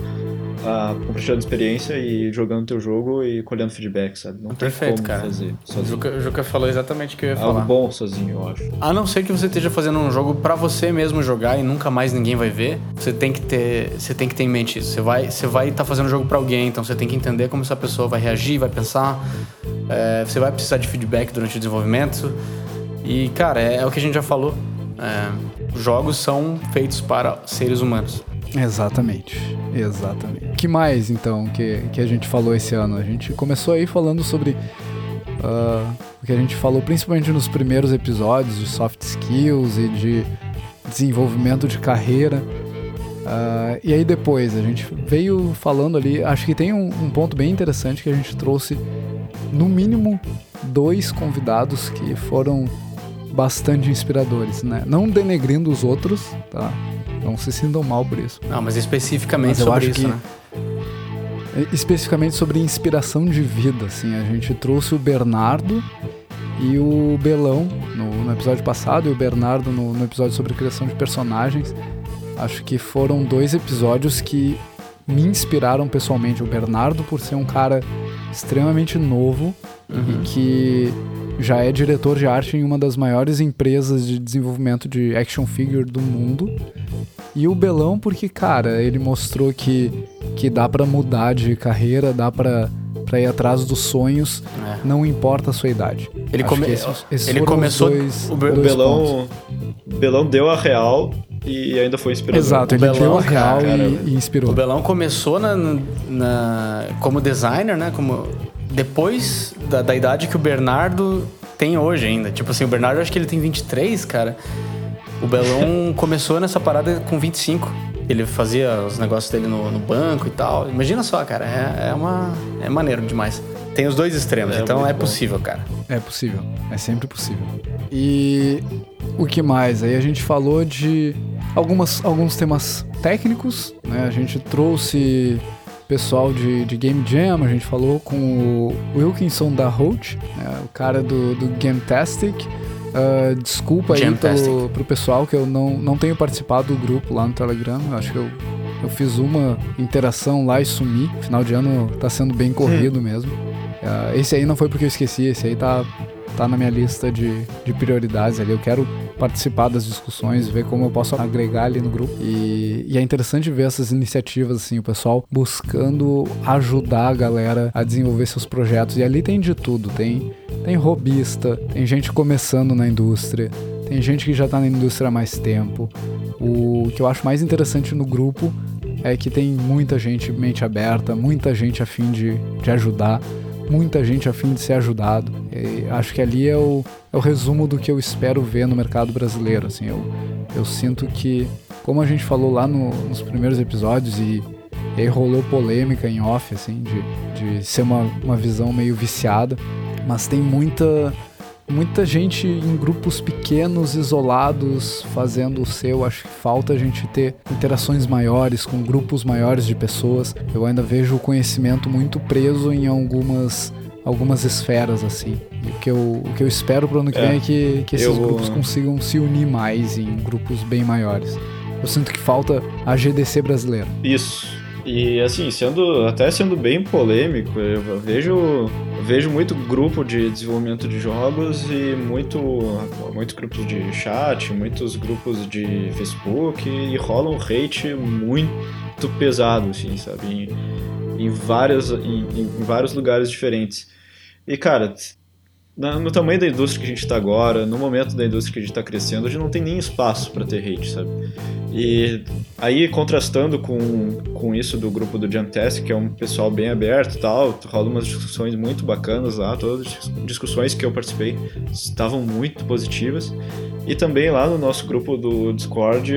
ah, compartilhando experiência e jogando teu jogo e colhendo feedback, sabe? Não tem Perfeito, como cara. fazer o sozinho. Juca, o Juca falou exatamente o que eu ia Algo falar. bom sozinho, eu acho. A não ser que você esteja fazendo um jogo pra você mesmo jogar e nunca mais ninguém vai ver, você tem que ter, você tem que ter em mente isso. Você vai, você vai estar fazendo um jogo pra alguém, então você tem que entender como essa pessoa vai reagir, vai pensar. É, você vai precisar de feedback durante o desenvolvimento. E cara, é, é o que a gente já falou. É, jogos são feitos para seres humanos. Exatamente, exatamente. Que mais, então, que, que a gente falou esse ano? A gente começou aí falando sobre ah, o que a gente falou principalmente nos primeiros episódios de soft skills e de desenvolvimento de carreira. Ah, e aí depois a gente veio falando ali, acho que tem um, um ponto bem interessante que a gente trouxe no mínimo dois convidados que foram bastante inspiradores, né? Não denegrindo os outros, tá? Não se sintam mal por isso. Não, mas especificamente Mas eu sobre acho isso, que- né? E- Especificamente sobre inspiração de vida, assim, a gente trouxe o Bernardo e o Belão no, no episódio passado e o Bernardo no, no episódio sobre criação de personagens. Acho que foram dois episódios que me inspiraram pessoalmente. O Bernardo por ser um cara extremamente novo Uhum. e que já é diretor de arte em uma das maiores empresas de desenvolvimento de action figure do mundo. E o Belão porque, cara, ele mostrou que, que dá pra mudar de carreira, dá pra pra ir atrás dos sonhos, É. não importa a sua idade. Ele, come... esses- esses ele começou. dois- o Belão, Belão deu a real e ainda foi inspirador. Exato, O ele Belão, deu a real cara, e, e inspirou. O Belão começou na, na- como designer, né? Como, depois da, da idade que o Bernardo tem hoje ainda. Tipo assim, o Bernardo acho que ele tem 23, cara. O Belão começou nessa parada com 25. Ele fazia os negócios dele no, no banco e tal. Imagina só, cara. É, é uma. É maneiro demais. Tem os dois extremos, É então é bom. possível, cara. É possível, é sempre possível. E o que mais? Aí a gente falou de algumas, alguns temas técnicos, né? A gente trouxe pessoal de, de Game Jam, a gente falou com o Wilkinson da Holt, né? o cara do, do Gametastic. Ah, desculpa aí pelo, pro pessoal que eu não, não tenho participado do grupo lá no Telegram, eu acho que eu, eu fiz uma interação lá e sumi. Final de ano tá sendo bem corrido mesmo. Ah, esse aí não foi porque eu esqueci, esse aí tá, tá na minha lista de, de prioridades ali. Eu quero participar das discussões, ver como eu posso agregar ali no grupo. E, e é interessante ver essas iniciativas, assim, o pessoal buscando ajudar a galera a desenvolver seus projetos. E ali tem de tudo, tem, tem robista, tem gente começando na indústria, tem gente que já tá na indústria há mais tempo. O que eu acho mais interessante no grupo é que tem muita gente mente aberta, muita gente a fim de, de ajudar, muita gente a fim de ser ajudado. E acho que ali é o, é o resumo do que eu espero ver no mercado brasileiro. Assim, eu, eu sinto que, como a gente falou lá no- nos primeiros episódios e, e aí rolou polêmica em off, assim, de, de ser uma, uma visão meio viciada, mas tem muita muita gente em grupos pequenos, isolados, fazendo o seu. Acho que falta a gente ter interações maiores com grupos maiores de pessoas. Eu ainda vejo o conhecimento muito preso em algumas algumas esferas, assim. E o que eu, o que eu espero pro ano que É. vem é que, que esses Eu- grupos consigam se unir mais em grupos bem maiores. Eu sinto que falta a GDC brasileira. Isso. E assim, sendo até sendo bem polêmico, eu vejo vejo muito grupo de desenvolvimento de jogos e muito muitos grupos de chat, muitos grupos de Facebook e rola um hate muito pesado, assim, sabe? Em, em vários em, em vários lugares diferentes. E cara, na- no tamanho da indústria que a gente está agora, no momento da indústria que a gente está crescendo, a gente não tem nem espaço para ter hate, sabe? E aí, contrastando com, com isso do grupo do Jump Test, que é um pessoal bem aberto e tal, rola umas discussões muito bacanas lá, todas as discussões que eu participei estavam muito positivas. E também lá no nosso grupo do Discord,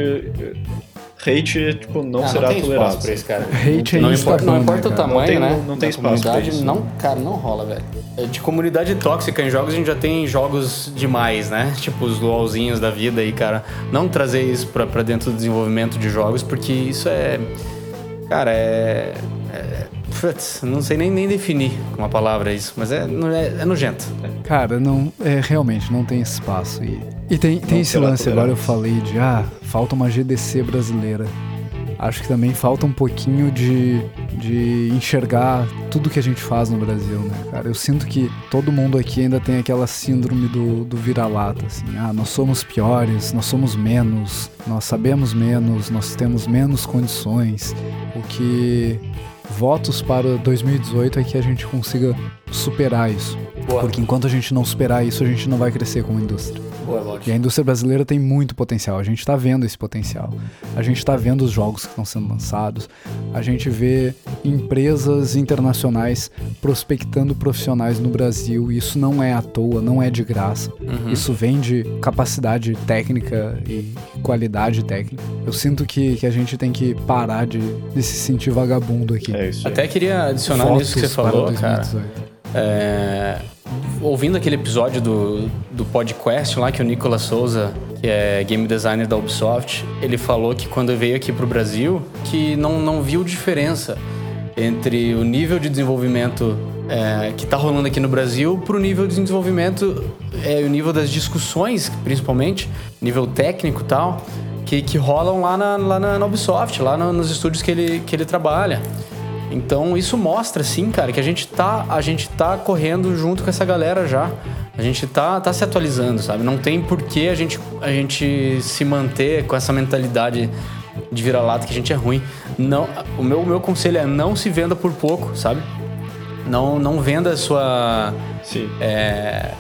hate, tipo, não Ah, será tem tolerado. pra esse cara. Hate é Não isso, importa, tá não importa né, o tamanho, Não tem- né? não tem da espaço pra comunidade, isso. não, cara, não rola, velho. É, De comunidade tóxica em jogos a gente já tem jogos demais, né? Tipo os LOLzinhos da vida aí, cara. Não trazer isso pra, pra dentro do desenvolvimento de jogos, porque isso é. Cara, é. é putz, não sei nem, nem definir com uma palavra isso, mas é, é, é nojento. Cara, não, é, realmente não tem espaço. E, e tem, tem Não esse lance, agora eu falei de, ah, falta uma GDC brasileira. Acho que também falta um pouquinho de, de enxergar tudo que a gente faz no Brasil, né, cara? Eu sinto que todo mundo aqui ainda tem aquela síndrome do, do vira-lata, assim. Ah, nós somos piores, nós somos menos, nós sabemos menos, nós temos menos condições. O que votos para 2018 é que a gente consiga superar isso. Boa. Porque enquanto a gente não superar isso, a gente não vai crescer como indústria. Boa, E a indústria brasileira tem muito potencial. A gente tá vendo esse potencial. A gente tá vendo os jogos que estão sendo lançados. A gente vê empresas internacionais prospectando profissionais no Brasil. E isso não é à toa, não é de graça. Uhum. Isso vem de capacidade técnica e qualidade técnica. Eu sinto que, que a gente tem que parar de, de se sentir vagabundo aqui. É. Até queria adicionar Votos nisso que você falou, cara. 2018. É, ouvindo aquele episódio do, do podcast lá que o Nicolas Souza, que é game designer da Ubisoft, ele falou que quando veio aqui pro Brasil, que não, não viu diferença entre o nível de desenvolvimento é, que tá rolando aqui no Brasil pro nível de desenvolvimento, é, o nível das discussões, principalmente, nível técnico e tal, que, que rolam lá na, lá na Ubisoft, lá no- nos estúdios que ele, que ele trabalha. Então isso mostra, sim, cara, que a gente tá, a gente tá correndo junto com essa galera já. A gente tá, tá se atualizando, sabe? Não tem por que a gente, a gente se manter com essa mentalidade de vira-lata que a gente é ruim. Não, o meu, o meu conselho é não se venda por pouco, sabe? Não, não venda a sua Sim. é,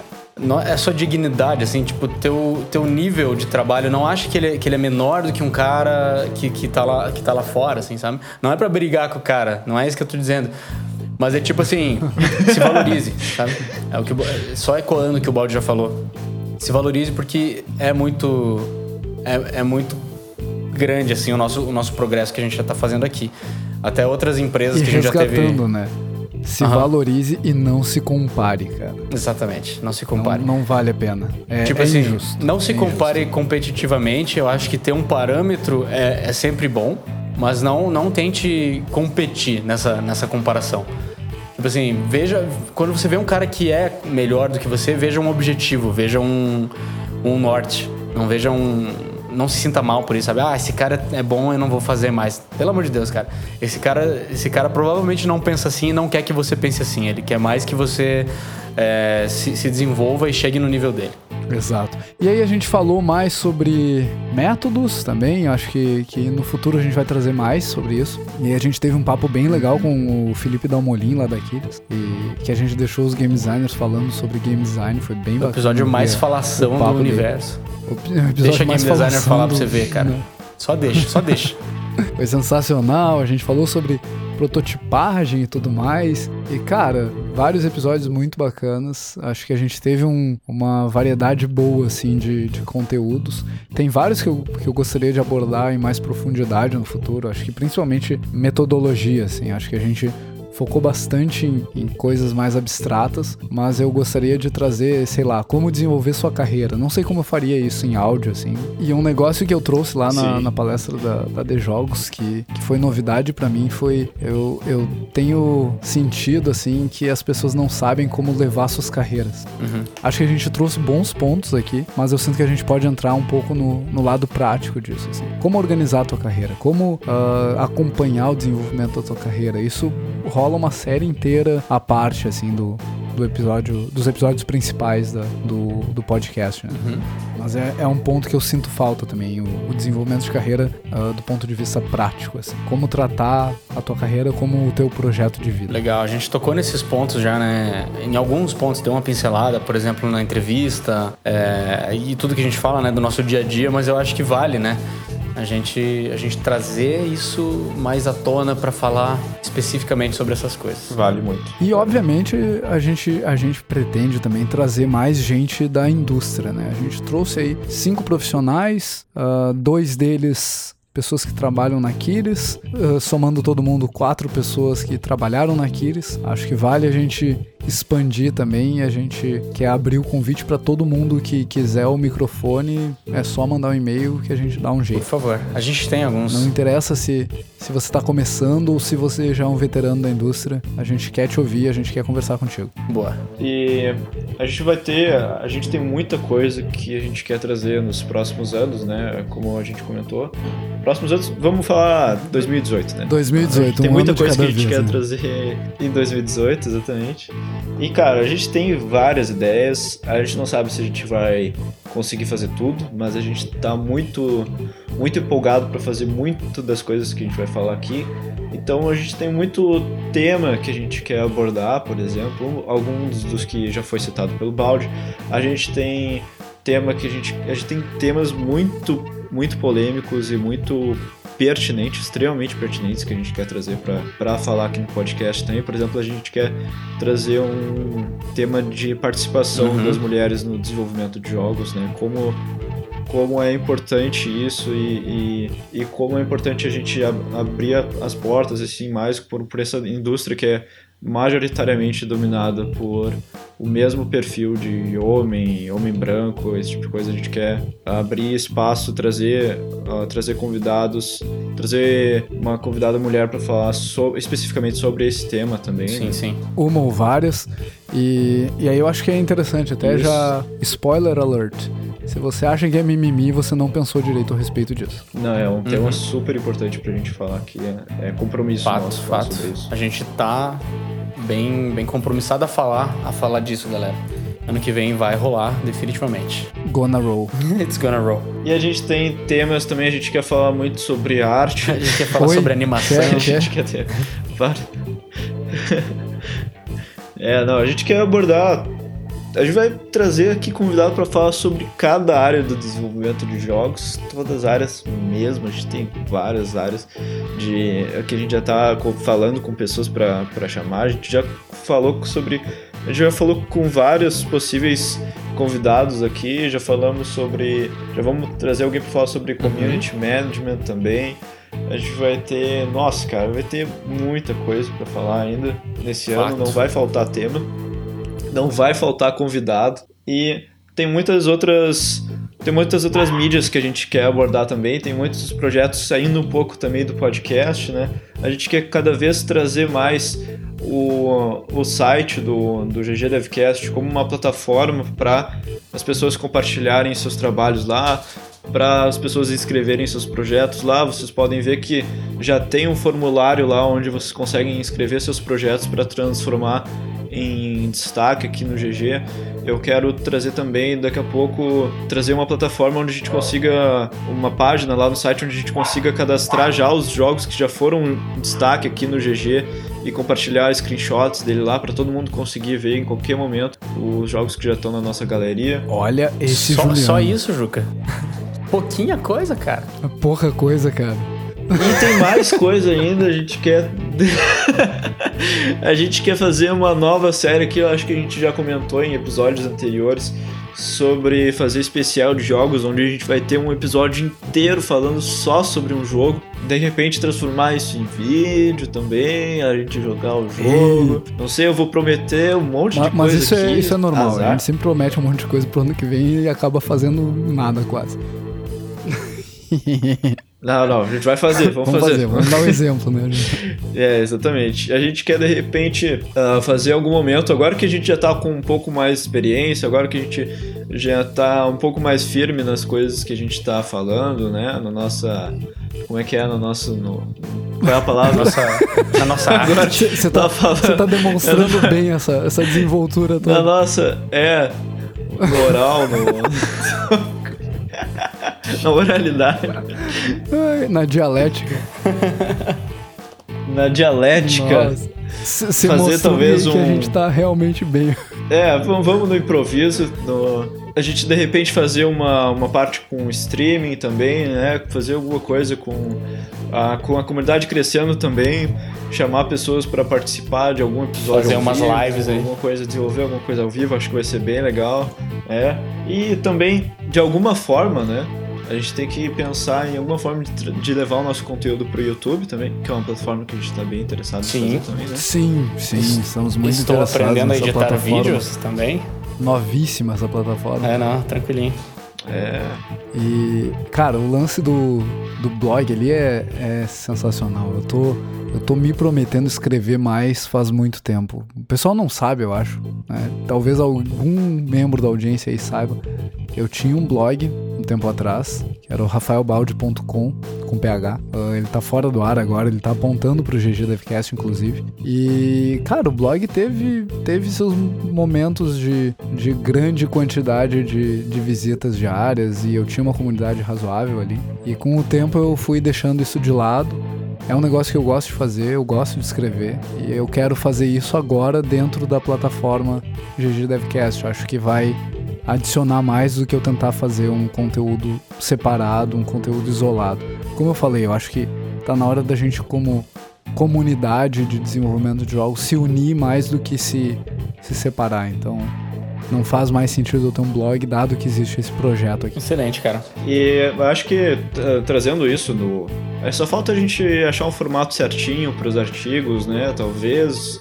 é sua dignidade, assim, tipo, teu, teu nível de trabalho, não acha que ele, é- que ele é menor do que um cara que, que, tá lá, que tá lá fora, assim, sabe? Não é pra brigar com o cara, não é isso que eu tô dizendo. Mas é tipo assim, se valorize, sabe? É o que, só ecoando o que o Baldi já falou. Se valorize porque é muito. É, é muito grande, assim, o nosso, o nosso progresso que a gente já tá fazendo aqui. Até outras empresas E que a gente já teve. né? Se Aham. valorize e não se compare, cara. Exatamente, não se Não, compare. não vale a pena. É, Tipo é assim, injusto. não se É compare competitivamente. Eu acho que ter um parâmetro é, é sempre bom, mas não, não tente competir nessa, nessa comparação. Tipo assim, veja. Quando você vê um cara que é melhor do que você, veja um objetivo, veja um, um norte. Não veja um. Não se sinta mal por isso, sabe? Ah, esse cara é bom, eu não vou fazer mais. Pelo amor de Deus, cara. Esse cara, esse cara provavelmente não pensa assim e não quer que você pense assim. Ele quer mais que você é, se, se desenvolva e chegue no nível dele. Exato. E aí a gente falou mais sobre métodos também. Acho que, que no futuro a gente vai trazer mais sobre isso. E a gente teve um papo bem legal com o Felipe Dalmolin lá da Aquiles. E que a gente deixou os game designers falando sobre game design. Foi bem O bacana. episódio mais falação o do universo. O Deixa a game designer falar pra você ver, cara. Não. Só deixa, só deixa. Foi sensacional, a gente falou sobre prototipagem e tudo mais. E, cara, vários episódios muito bacanas. Acho que a gente teve um- uma variedade boa, assim, de, de conteúdos. Tem vários que eu, que eu gostaria de abordar em mais profundidade no futuro. Acho que principalmente metodologia, assim. Acho que a gente focou bastante em, em, coisas mais abstratas, mas eu gostaria de trazer, sei lá, como desenvolver sua carreira. Não sei como eu faria isso em áudio, assim. E um negócio que eu trouxe lá na, na palestra da, da The Jogos, que, que foi novidade para mim, foi eu, eu tenho sentido, assim, que as pessoas não sabem como levar suas carreiras. Uhum. Acho que a gente trouxe bons pontos aqui, mas eu sinto que a gente pode entrar um pouco no, no lado prático disso, assim. Como organizar a tua carreira, como uh, acompanhar o desenvolvimento da tua carreira. Isso rola uma série inteira à parte, assim, do, do episódio, dos episódios principais da, do, do podcast, né? Uhum. Mas é, é, um ponto que eu sinto falta também, o, o desenvolvimento de carreira uh, do ponto de vista prático, assim. Como tratar a tua carreira como o teu projeto de vida. Legal, a gente tocou nesses pontos já, né? Em alguns pontos deu uma pincelada, por exemplo, na entrevista é, e tudo que a gente fala, né, do nosso dia a dia, mas eu acho que vale, né? A gente, a gente trazer isso mais à tona para falar especificamente sobre essas coisas. Vale muito. E obviamente a gente, a gente pretende também trazer mais gente da indústria, né? A gente trouxe aí cinco profissionais, uh, dois deles pessoas que trabalham na uh, somando todo mundo, quatro pessoas que trabalharam na Kiris. Acho que vale a gente expandir também. A gente quer abrir o convite para todo mundo que quiser o microfone. É só mandar um e-mail que a gente dá um jeito. Por favor, a gente tem alguns. Não interessa se, se você está começando ou se você já é um veterano da indústria. A gente quer te ouvir, a gente quer conversar contigo. Boa. E a gente vai ter, a gente tem muita coisa que a gente quer trazer nos próximos anos, né? Como a gente comentou. Próximos anos, vamos falar 2018, né? 2018, Tem um muita coisa que a gente vez, quer né? trazer em 2018, exatamente. E cara, a gente tem várias ideias. A gente não sabe se a gente vai conseguir fazer tudo, mas a gente tá muito muito empolgado para fazer muito das coisas que a gente vai falar aqui. Então a gente tem muito tema que a gente quer abordar, por exemplo, alguns dos que já foi citado pelo Balde. A gente tem tema que a gente a gente tem temas muito muito polêmicos e muito pertinentes, extremamente pertinentes que a gente quer trazer para falar aqui no podcast também. Por exemplo, a gente quer trazer um tema de participação uhum. das mulheres no desenvolvimento de jogos, né? Como como é importante isso e, e, e, como é importante a gente ab abrir as portas assim mais por, por essa indústria que é majoritariamente dominada por o mesmo perfil de homem, homem branco, esse tipo de coisa. A gente quer abrir espaço, trazer, uh, trazer convidados, trazer uma convidada mulher para falar so, especificamente sobre esse tema também. Sim, né? sim. Uma ou várias. E, e aí eu acho que é interessante, até Isso. já. Spoiler alert. Se você acha que é mimimi, você não pensou direito a respeito disso. Não, é um uhum. tema super importante pra gente falar aqui. É, é compromisso fato, nosso fato. sobre isso. A gente tá bem, bem compromissado a falar, a falar disso, galera. Ano que vem vai rolar, definitivamente. Gonna roll. It's gonna roll. E a gente tem temas também, a gente quer falar muito sobre arte. A gente quer falar Oi? sobre animação. Quer, a gente quer ter vários. é, não, a gente quer abordar. A gente vai trazer aqui convidado para falar sobre cada área do desenvolvimento de jogos, todas as áreas mesmo. A gente tem várias áreas de que a gente já tá falando com pessoas para chamar. A gente já falou sobre a gente já falou com vários possíveis convidados aqui, já falamos sobre. Já vamos trazer alguém para falar sobre community uhum. management também. A gente vai ter. Nossa, cara, vai ter muita coisa para falar ainda nesse Fato. ano. Não vai faltar tema, não vai faltar convidado. E tem muitas outras. Tem muitas outras mídias que a gente quer abordar também, tem muitos projetos saindo um pouco também do podcast, né? A gente quer cada vez trazer mais o, o site do, do GG Devcast como uma plataforma para as pessoas compartilharem seus trabalhos lá, para as pessoas inscreverem seus projetos lá. Vocês podem ver que já tem um formulário lá onde vocês conseguem inscrever seus projetos para transformar em destaque aqui no GG. Eu quero trazer também, daqui a pouco, trazer uma plataforma onde a gente consiga, uma página lá no site onde a gente consiga cadastrar já os jogos que já foram destaque aqui no GG e compartilhar screenshots dele lá para todo mundo conseguir ver em qualquer momento os jogos que já estão na nossa galeria. Olha esse só, Juliano. só isso, Juca? Pouquinha coisa, cara. Pouca coisa, cara. E tem mais coisa ainda, a gente quer. a gente quer fazer uma nova série que eu acho que a gente já comentou em episódios anteriores, sobre fazer especial de jogos, onde a gente vai ter um episódio inteiro falando só sobre um jogo. De repente transformar isso em vídeo também, a gente jogar o jogo. Não sei, eu vou prometer um monte de Mas, mas coisa isso, é, aqui. isso é normal. Azar. A gente sempre promete um monte de coisa pro ano que vem e acaba fazendo nada quase. Não, não, a gente vai fazer, vamos, Vamos fazer, fazer. vamos dar um exemplo, né? gente? É, exatamente. A gente quer de repente ah, fazer algum momento, agora que a gente já tá com um pouco mais de experiência, agora que a gente já tá um pouco mais firme nas coisas que a gente tá falando, né? Na nossa. Como é que é? No nosso. No, qual é a palavra? Nossa, na nossa arte. Agora Você tá, tá falando. você tá demonstrando bem essa, essa desenvoltura Na toda. nossa. É. No oral, no. Na oralidade. Na dialética. Na dialética. Nossa. Você Fazer talvez que a um- gente tá realmente bem. É, vamos, vamos no improviso. No... A gente de repente fazer uma, uma parte com streaming também, né? Fazer alguma coisa com a, com a comunidade crescendo também. Chamar pessoas para participar de algum episódio. Fazer ao umas vivo, lives aí. Alguma coisa, desenvolver alguma coisa ao vivo, acho que vai ser bem legal. É. E também, de alguma forma, né? A gente tem que pensar em alguma forma de, de levar o nosso conteúdo pro YouTube também, que é uma plataforma que a gente tá bem interessado Sim. em fazer também, né? Sim, sim, estamos muito Estou interessados aprendendo a nessa editar plataforma. vídeos também. Novíssima essa plataforma. É, não, tranquilinho. É. E, cara, o lance do, do blog ali é, é sensacional. Eu tô, eu tô me prometendo escrever mais faz muito tempo. O pessoal não sabe, eu acho. né? Talvez algum membro da audiência aí saiba. Eu tinha um blog um tempo atrás, que era o rafaelbalde.com, com PH. Ah, ele tá fora do ar agora, ele tá apontando pro GG Devcast, inclusive. E, cara, o blog teve, teve seus momentos de, de grande quantidade de, de visitas diárias e eu tinha uma comunidade razoável ali. E com o tempo eu fui deixando isso de lado. É um negócio que eu gosto de fazer, eu gosto de escrever e eu quero fazer isso agora dentro da plataforma GG Devcast. Eu acho que vai adicionar mais do que eu tentar fazer um conteúdo separado, um conteúdo isolado. Como eu falei, eu acho que tá na hora da gente como comunidade de desenvolvimento de jogos se unir mais do que se, se separar. Então, não faz mais sentido eu ter um blog dado que existe esse projeto aqui. Excelente, cara. E eu acho que tra- trazendo isso no. É só falta a gente achar um formato certinho para os artigos, né? Talvez.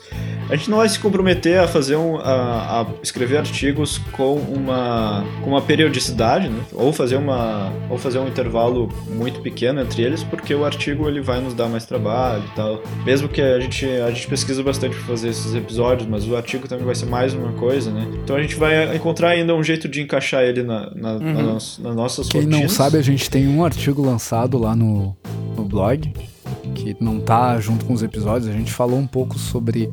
A gente não vai se comprometer a fazer um. a, a escrever artigos com uma. com uma periodicidade, né? Ou fazer uma. ou fazer um intervalo muito pequeno entre eles, porque o artigo ele vai nos dar mais trabalho e tal. Mesmo que a gente, a gente pesquisa bastante para fazer esses episódios, mas o artigo também vai ser mais uma coisa, né? Então a gente vai encontrar ainda um jeito de encaixar ele na, na, na, nos- nas nossas Quem não rotinas. sabe, a gente tem um artigo lançado lá no, no blog, que não tá junto com os episódios. A gente falou um pouco sobre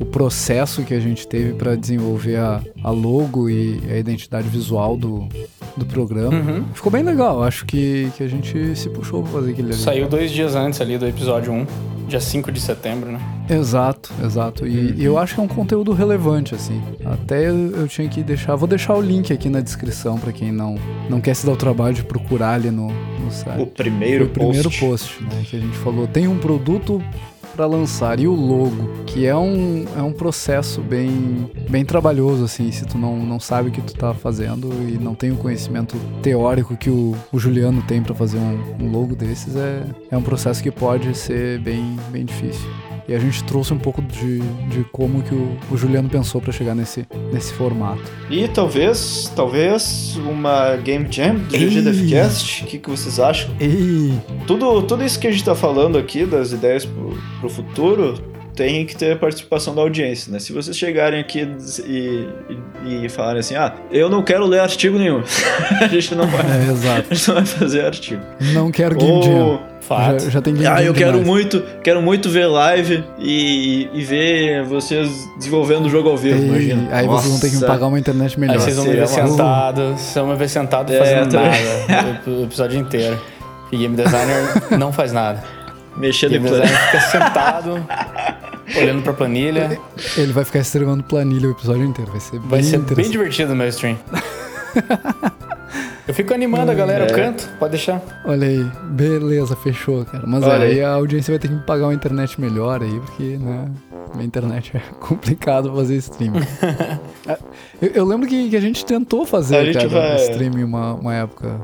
o processo que a gente teve para desenvolver a, a logo e a identidade visual do, do programa. Uhum. Ficou bem legal, acho que, que a gente se puxou pra fazer aquele ali. Saiu dois dias antes ali do episódio 1, dia 5 de setembro, né? Exato, exato. E, e eu acho que é um conteúdo relevante, assim. Até eu, eu tinha que deixar. Vou deixar o link aqui na descrição pra quem não, não quer se dar o trabalho de procurar ali no, no site. O primeiro, Foi o primeiro post. post, né, que a gente falou. Tem um produto para lançar e o logo, que é um, é um processo bem, bem trabalhoso, assim, se tu não, não sabe o que tu tá fazendo e não tem o conhecimento teórico que o, o Juliano tem para fazer um, um logo desses, é, é um processo que pode ser bem, bem difícil. E a gente trouxe um pouco de, de como que o, o Juliano pensou para chegar nesse, nesse formato. E talvez, talvez uma Game Jam do Ei. GG Devcast. O que, que vocês acham? Ei, Tudo, tudo isso que a gente tá falando aqui, das ideias pro, futuro, tem que ter a participação da audiência, né? Se vocês chegarem aqui e, e, e falarem assim, ah, eu não quero ler artigo nenhum, a gente não vai, é exato. a gente não vai fazer artigo. Não quero Game Jam. Fato. Já, já tem ah, eu quero demais. muito, quero muito ver live e, e ver vocês desenvolvendo o jogo ao vivo, Ei, imagina. Aí vocês vão ter que me Nossa. pagar uma internet melhor. Aí vocês vão me ver sentado, vocês vão me ver sentado É, fazendo nada o, episódio inteiro. E game designer não faz nada. Mexendo Game designer fica sentado, olhando pra planilha. Ele vai ficar streamando planilha o episódio inteiro. Vai ser Vai bem ser bem divertido o meu stream. Eu fico animando a galera, eu canto, pode deixar. Olha aí, beleza, fechou, cara. Mas Olha aí aí. a audiência vai ter que me pagar uma internet melhor aí, porque, né? Minha internet é complicado fazer stream. É, eu, eu, lembro que, que, a gente tentou fazer, a cara, vai... stream uma, uma época.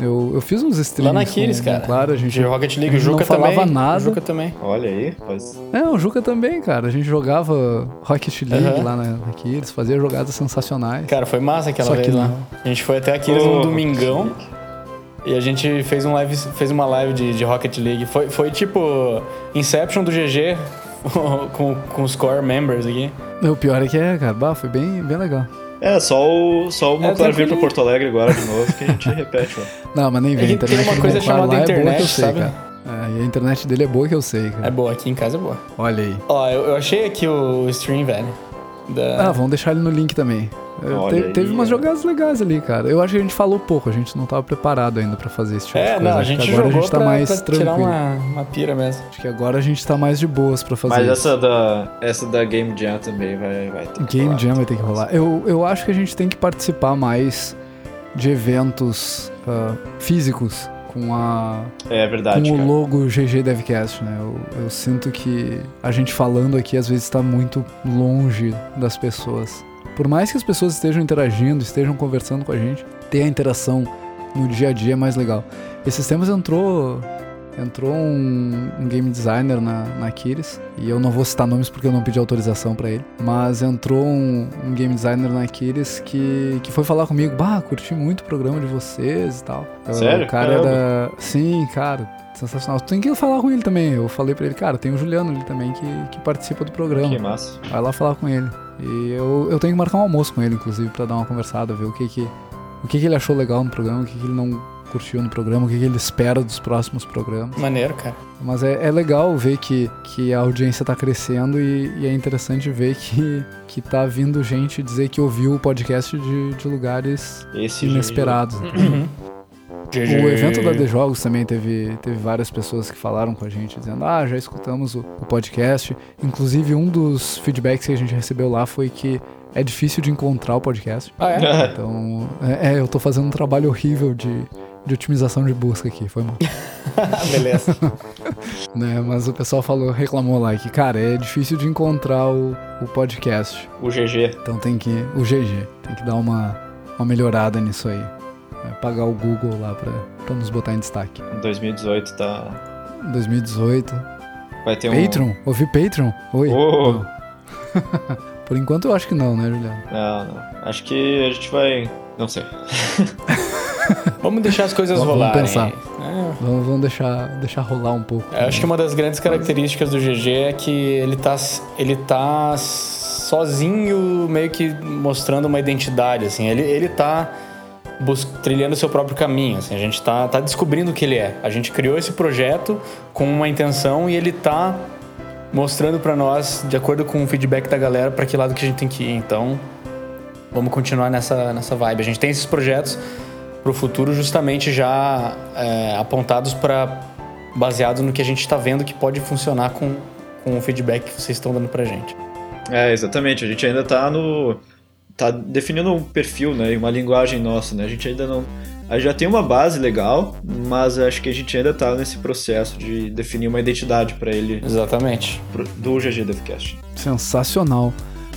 Eu, eu fiz uns streams. Lá na Kiris, cara. Claro, a gente. De Rocket League, o Juca não falava também. nada. O Juca também. Olha aí, faz. É, o Juca também, cara. A gente jogava Rocket League lá na, na Kiris, fazia jogadas sensacionais. Cara, foi massa aquela Só vez lá. A gente foi até a Kiris oh, domingão. E a gente fez, um live, fez uma live de, de Rocket League. Foi, foi tipo Inception do GG com, com os core members aqui. O pior é que é, cara. Bah, foi bem, bem legal. É, só o, só o é, vir pra Porto Alegre agora de novo que a gente repete, ó. Não, mas nem vem. A internet tem uma coisa chamada internet, é boa que eu sei, sabe? Cara. É, e a internet dele é boa que eu sei, cara. É boa, aqui em casa é boa. Olha aí. Ó, eu, eu achei aqui o stream, velho. Da... Ah, vamos deixar ele no link também. Te, teve umas jogadas legais ali, cara. Eu acho que a gente falou pouco, a gente não tava preparado ainda para fazer esse tipo é, de coisa. Não, a gente agora a gente tá pra, mais pra tranquilo. tirar uma, uma pira mesmo. Acho que agora a gente tá mais de boas para fazer Mas isso. essa da, essa da Game Jam também vai, vai ter que Game rolar. Jam vai ter que rolar. Eu, eu acho que a gente tem que participar mais de eventos uh, físicos com a é verdade, com cara. o logo GG Devcast, né? Eu, eu sinto que a gente falando aqui às vezes está muito longe das pessoas. Por mais que as pessoas estejam interagindo, estejam conversando com a gente, ter a interação no dia a dia é mais legal. Esses tempos entrou entrou um, um, game designer na, na Kiris, e eu não vou citar nomes porque eu não pedi autorização para ele, mas entrou um, um, game designer na Kiris que, que foi falar comigo, bah, curti muito o programa de vocês e tal. Sério? O cara Caramba. era... Sim, cara, sensacional. Tu tem que falar com ele também. Eu falei para ele, cara, tem o Juliano ali também que, que participa do programa. Que massa. Vai lá falar com ele. E eu, eu tenho que marcar um almoço com ele, inclusive, para dar uma conversada, ver o que que, o que que ele achou legal no programa, o que que ele não curtiu no programa, o que, que ele espera dos próximos programas. Maneiro, cara. Mas é, é legal ver que, que a audiência tá crescendo e, e, é interessante ver que, que tá vindo gente dizer que ouviu o podcast de, de lugares Esse inesperados. Uhum. O evento da The Jogos também teve, teve várias pessoas que falaram com a gente, dizendo: Ah, já escutamos o, o podcast. Inclusive, um dos feedbacks que a gente recebeu lá foi que é difícil de encontrar o podcast. Ah, é? Então, é, é, eu tô fazendo um trabalho horrível de, de otimização de busca aqui, foi mal. Beleza. né, mas o pessoal falou, reclamou lá que, cara, é difícil de encontrar o, o podcast. O GG. Então tem que. O GG. Tem que dar uma, uma melhorada nisso aí. É, pagar o Google lá pra, pra nos botar em destaque. Em 2018 tá. 2018. Vai ter um. Patreon? Ouvi Patreon? Oi. Oh. Por enquanto eu acho que não, né, Juliano? Não, não. Acho que a gente vai. Não sei. Vamos deixar as coisas vamos, rolarem. Vamos pensar. É. Vamos, vamos, deixar, deixar rolar um pouco. Eu acho que uma das grandes características do GG é que ele tá, ele tá sozinho, meio que mostrando uma identidade, assim. Ele, ele tá trilhando seu próprio caminho. Assim, a gente está tá descobrindo o que ele é. A gente criou esse projeto com uma intenção e ele está mostrando para nós, de acordo com o feedback da galera, para que lado que a gente tem que ir. Então, vamos continuar nessa, nessa vibe. A gente tem esses projetos para o futuro justamente já é, apontados para baseados no que a gente está vendo que pode funcionar com, com o feedback que vocês estão dando para a gente. É, exatamente. A gente ainda está no tá definindo um perfil, né, uma linguagem nossa, né? A gente ainda não a gente já tem uma base legal, mas acho que a gente ainda tá nesse processo de definir uma identidade para ele. Exatamente. Do GG Devcast. Sensacional.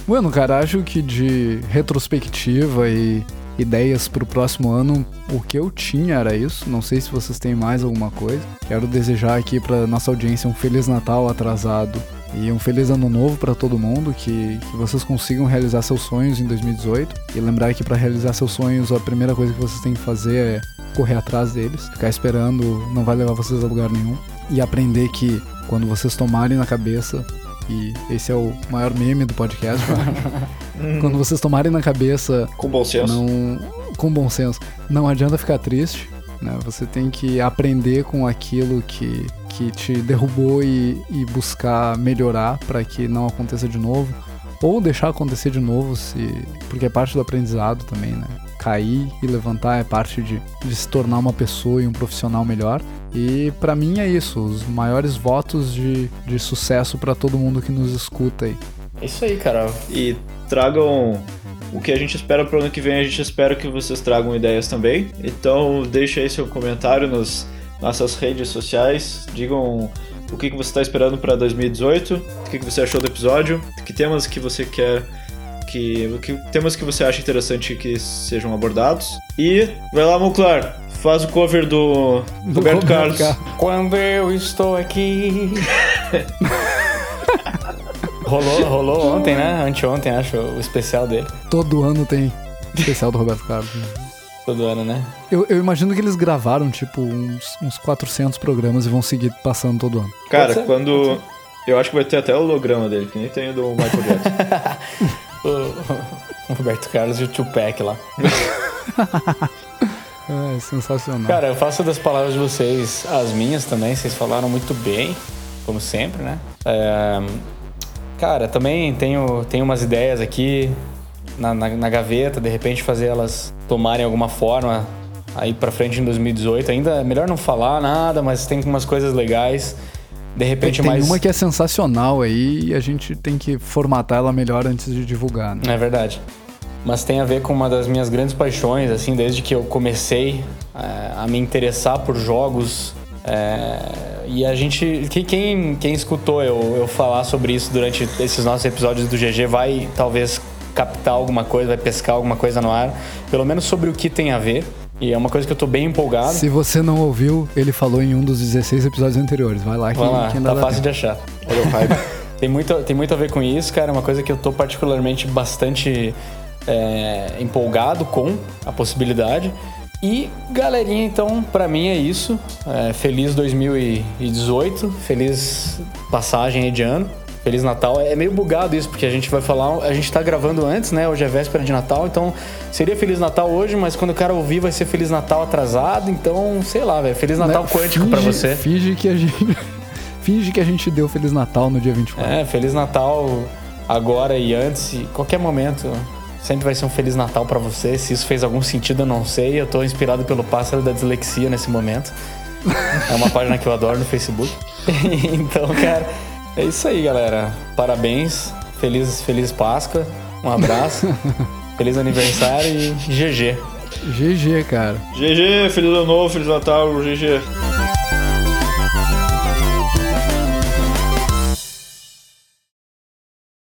Bueno, cara, acho que de retrospectiva e ideias para o próximo ano, o que eu tinha era isso. Não sei se vocês têm mais alguma coisa. Quero desejar aqui para nossa audiência um feliz Natal atrasado e um feliz ano novo para todo mundo, que, que vocês consigam realizar seus sonhos em 2018. E lembrar que para realizar seus sonhos, a primeira coisa que vocês têm que fazer é correr atrás deles. Ficar esperando não vai levar vocês a lugar nenhum. E aprender que quando vocês tomarem na cabeça, e esse é o maior meme do podcast, quando vocês tomarem na cabeça. Com bom senso. Não, com bom senso. Não adianta ficar triste. Né? Você tem que aprender com aquilo que, que te derrubou e, e buscar melhorar para que não aconteça de novo. Ou deixar acontecer de novo, se, porque é parte do aprendizado também, né? Cair e levantar é parte de, de se tornar uma pessoa e um profissional melhor. E para mim é isso, os maiores votos de, de sucesso para todo mundo que nos escuta aí. É isso aí, cara. E tragam o que a gente espera para o ano que vem, a gente espera que vocês tragam ideias também. Então deixa aí seu comentário nas nossas redes sociais, digam o que, que você está esperando para 2018, o que, que você achou do episódio, que temas que você quer que, que temas que você acha interessante que sejam abordados. E vai lá, Monclar, faz o cover do, Do Roberto Roberto Carlos. Carlos. Quando eu estou aqui. rolou, rolou ontem, né? Anteontem, acho, o especial dele. Todo ano tem especial do Roberto Carlos. né? Todo ano, né? Eu, eu imagino que eles gravaram, tipo, uns, uns 400 programas e vão seguir passando todo ano. Cara, quando. Eu acho que vai ter até o holograma dele, que nem tem o do Michael Jackson. O, o Roberto Carlos e o Tupac lá. É, sensacional. Cara, eu faço das palavras de vocês as minhas também. Vocês falaram muito bem, como sempre, né? É, cara, também tenho, tenho umas ideias aqui na, na, na gaveta, de repente fazer elas tomarem alguma forma aí pra frente em 2018. Ainda é melhor não falar nada, mas tem umas coisas legais. De repente tem mais. uma que é sensacional aí e a gente tem que formatar ela melhor antes de divulgar, né? É verdade. Mas tem a ver com uma das minhas grandes paixões, assim, desde que eu comecei é, a me interessar por jogos. é, e a gente. que- Quem, quem escutou eu, eu falar sobre isso durante esses nossos episódios do GG vai talvez captar alguma coisa, vai pescar alguma coisa no ar, pelo menos sobre o que tem a ver. E é uma coisa que eu tô bem empolgado. Se você não ouviu, ele falou em um dos 16 episódios anteriores. Vai lá que, Vai lá, que ainda tá fácil de tempo. achar. Olha o hype. tem, muito, tem muito a ver com isso, cara. É uma coisa que eu tô particularmente bastante é, empolgado com a possibilidade. E, galerinha, então, pra mim é isso. É, feliz 2018, feliz passagem aí de ano. Feliz Natal. É meio bugado isso, porque a gente vai falar. A gente tá gravando antes, né? Hoje é véspera de Natal, então seria Feliz Natal hoje, mas quando o cara ouvir vai ser Feliz Natal atrasado. Então, sei lá, velho. Feliz Natal Né? quântico pra Finge- você. Finge que a gente. finge que a gente deu Feliz Natal no dia 24. É, Feliz Natal agora e antes, e qualquer momento. Sempre vai ser um Feliz Natal pra você. Se isso fez algum sentido, eu não sei. Eu tô inspirado pelo Pássaro da Dislexia nesse momento. É uma página que eu adoro no Facebook. então, cara, é isso aí, galera. Parabéns. Feliz, feliz Páscoa. Um abraço. feliz aniversário e GG. GG, cara. GG, Feliz Ano Novo, Feliz Natal, GG.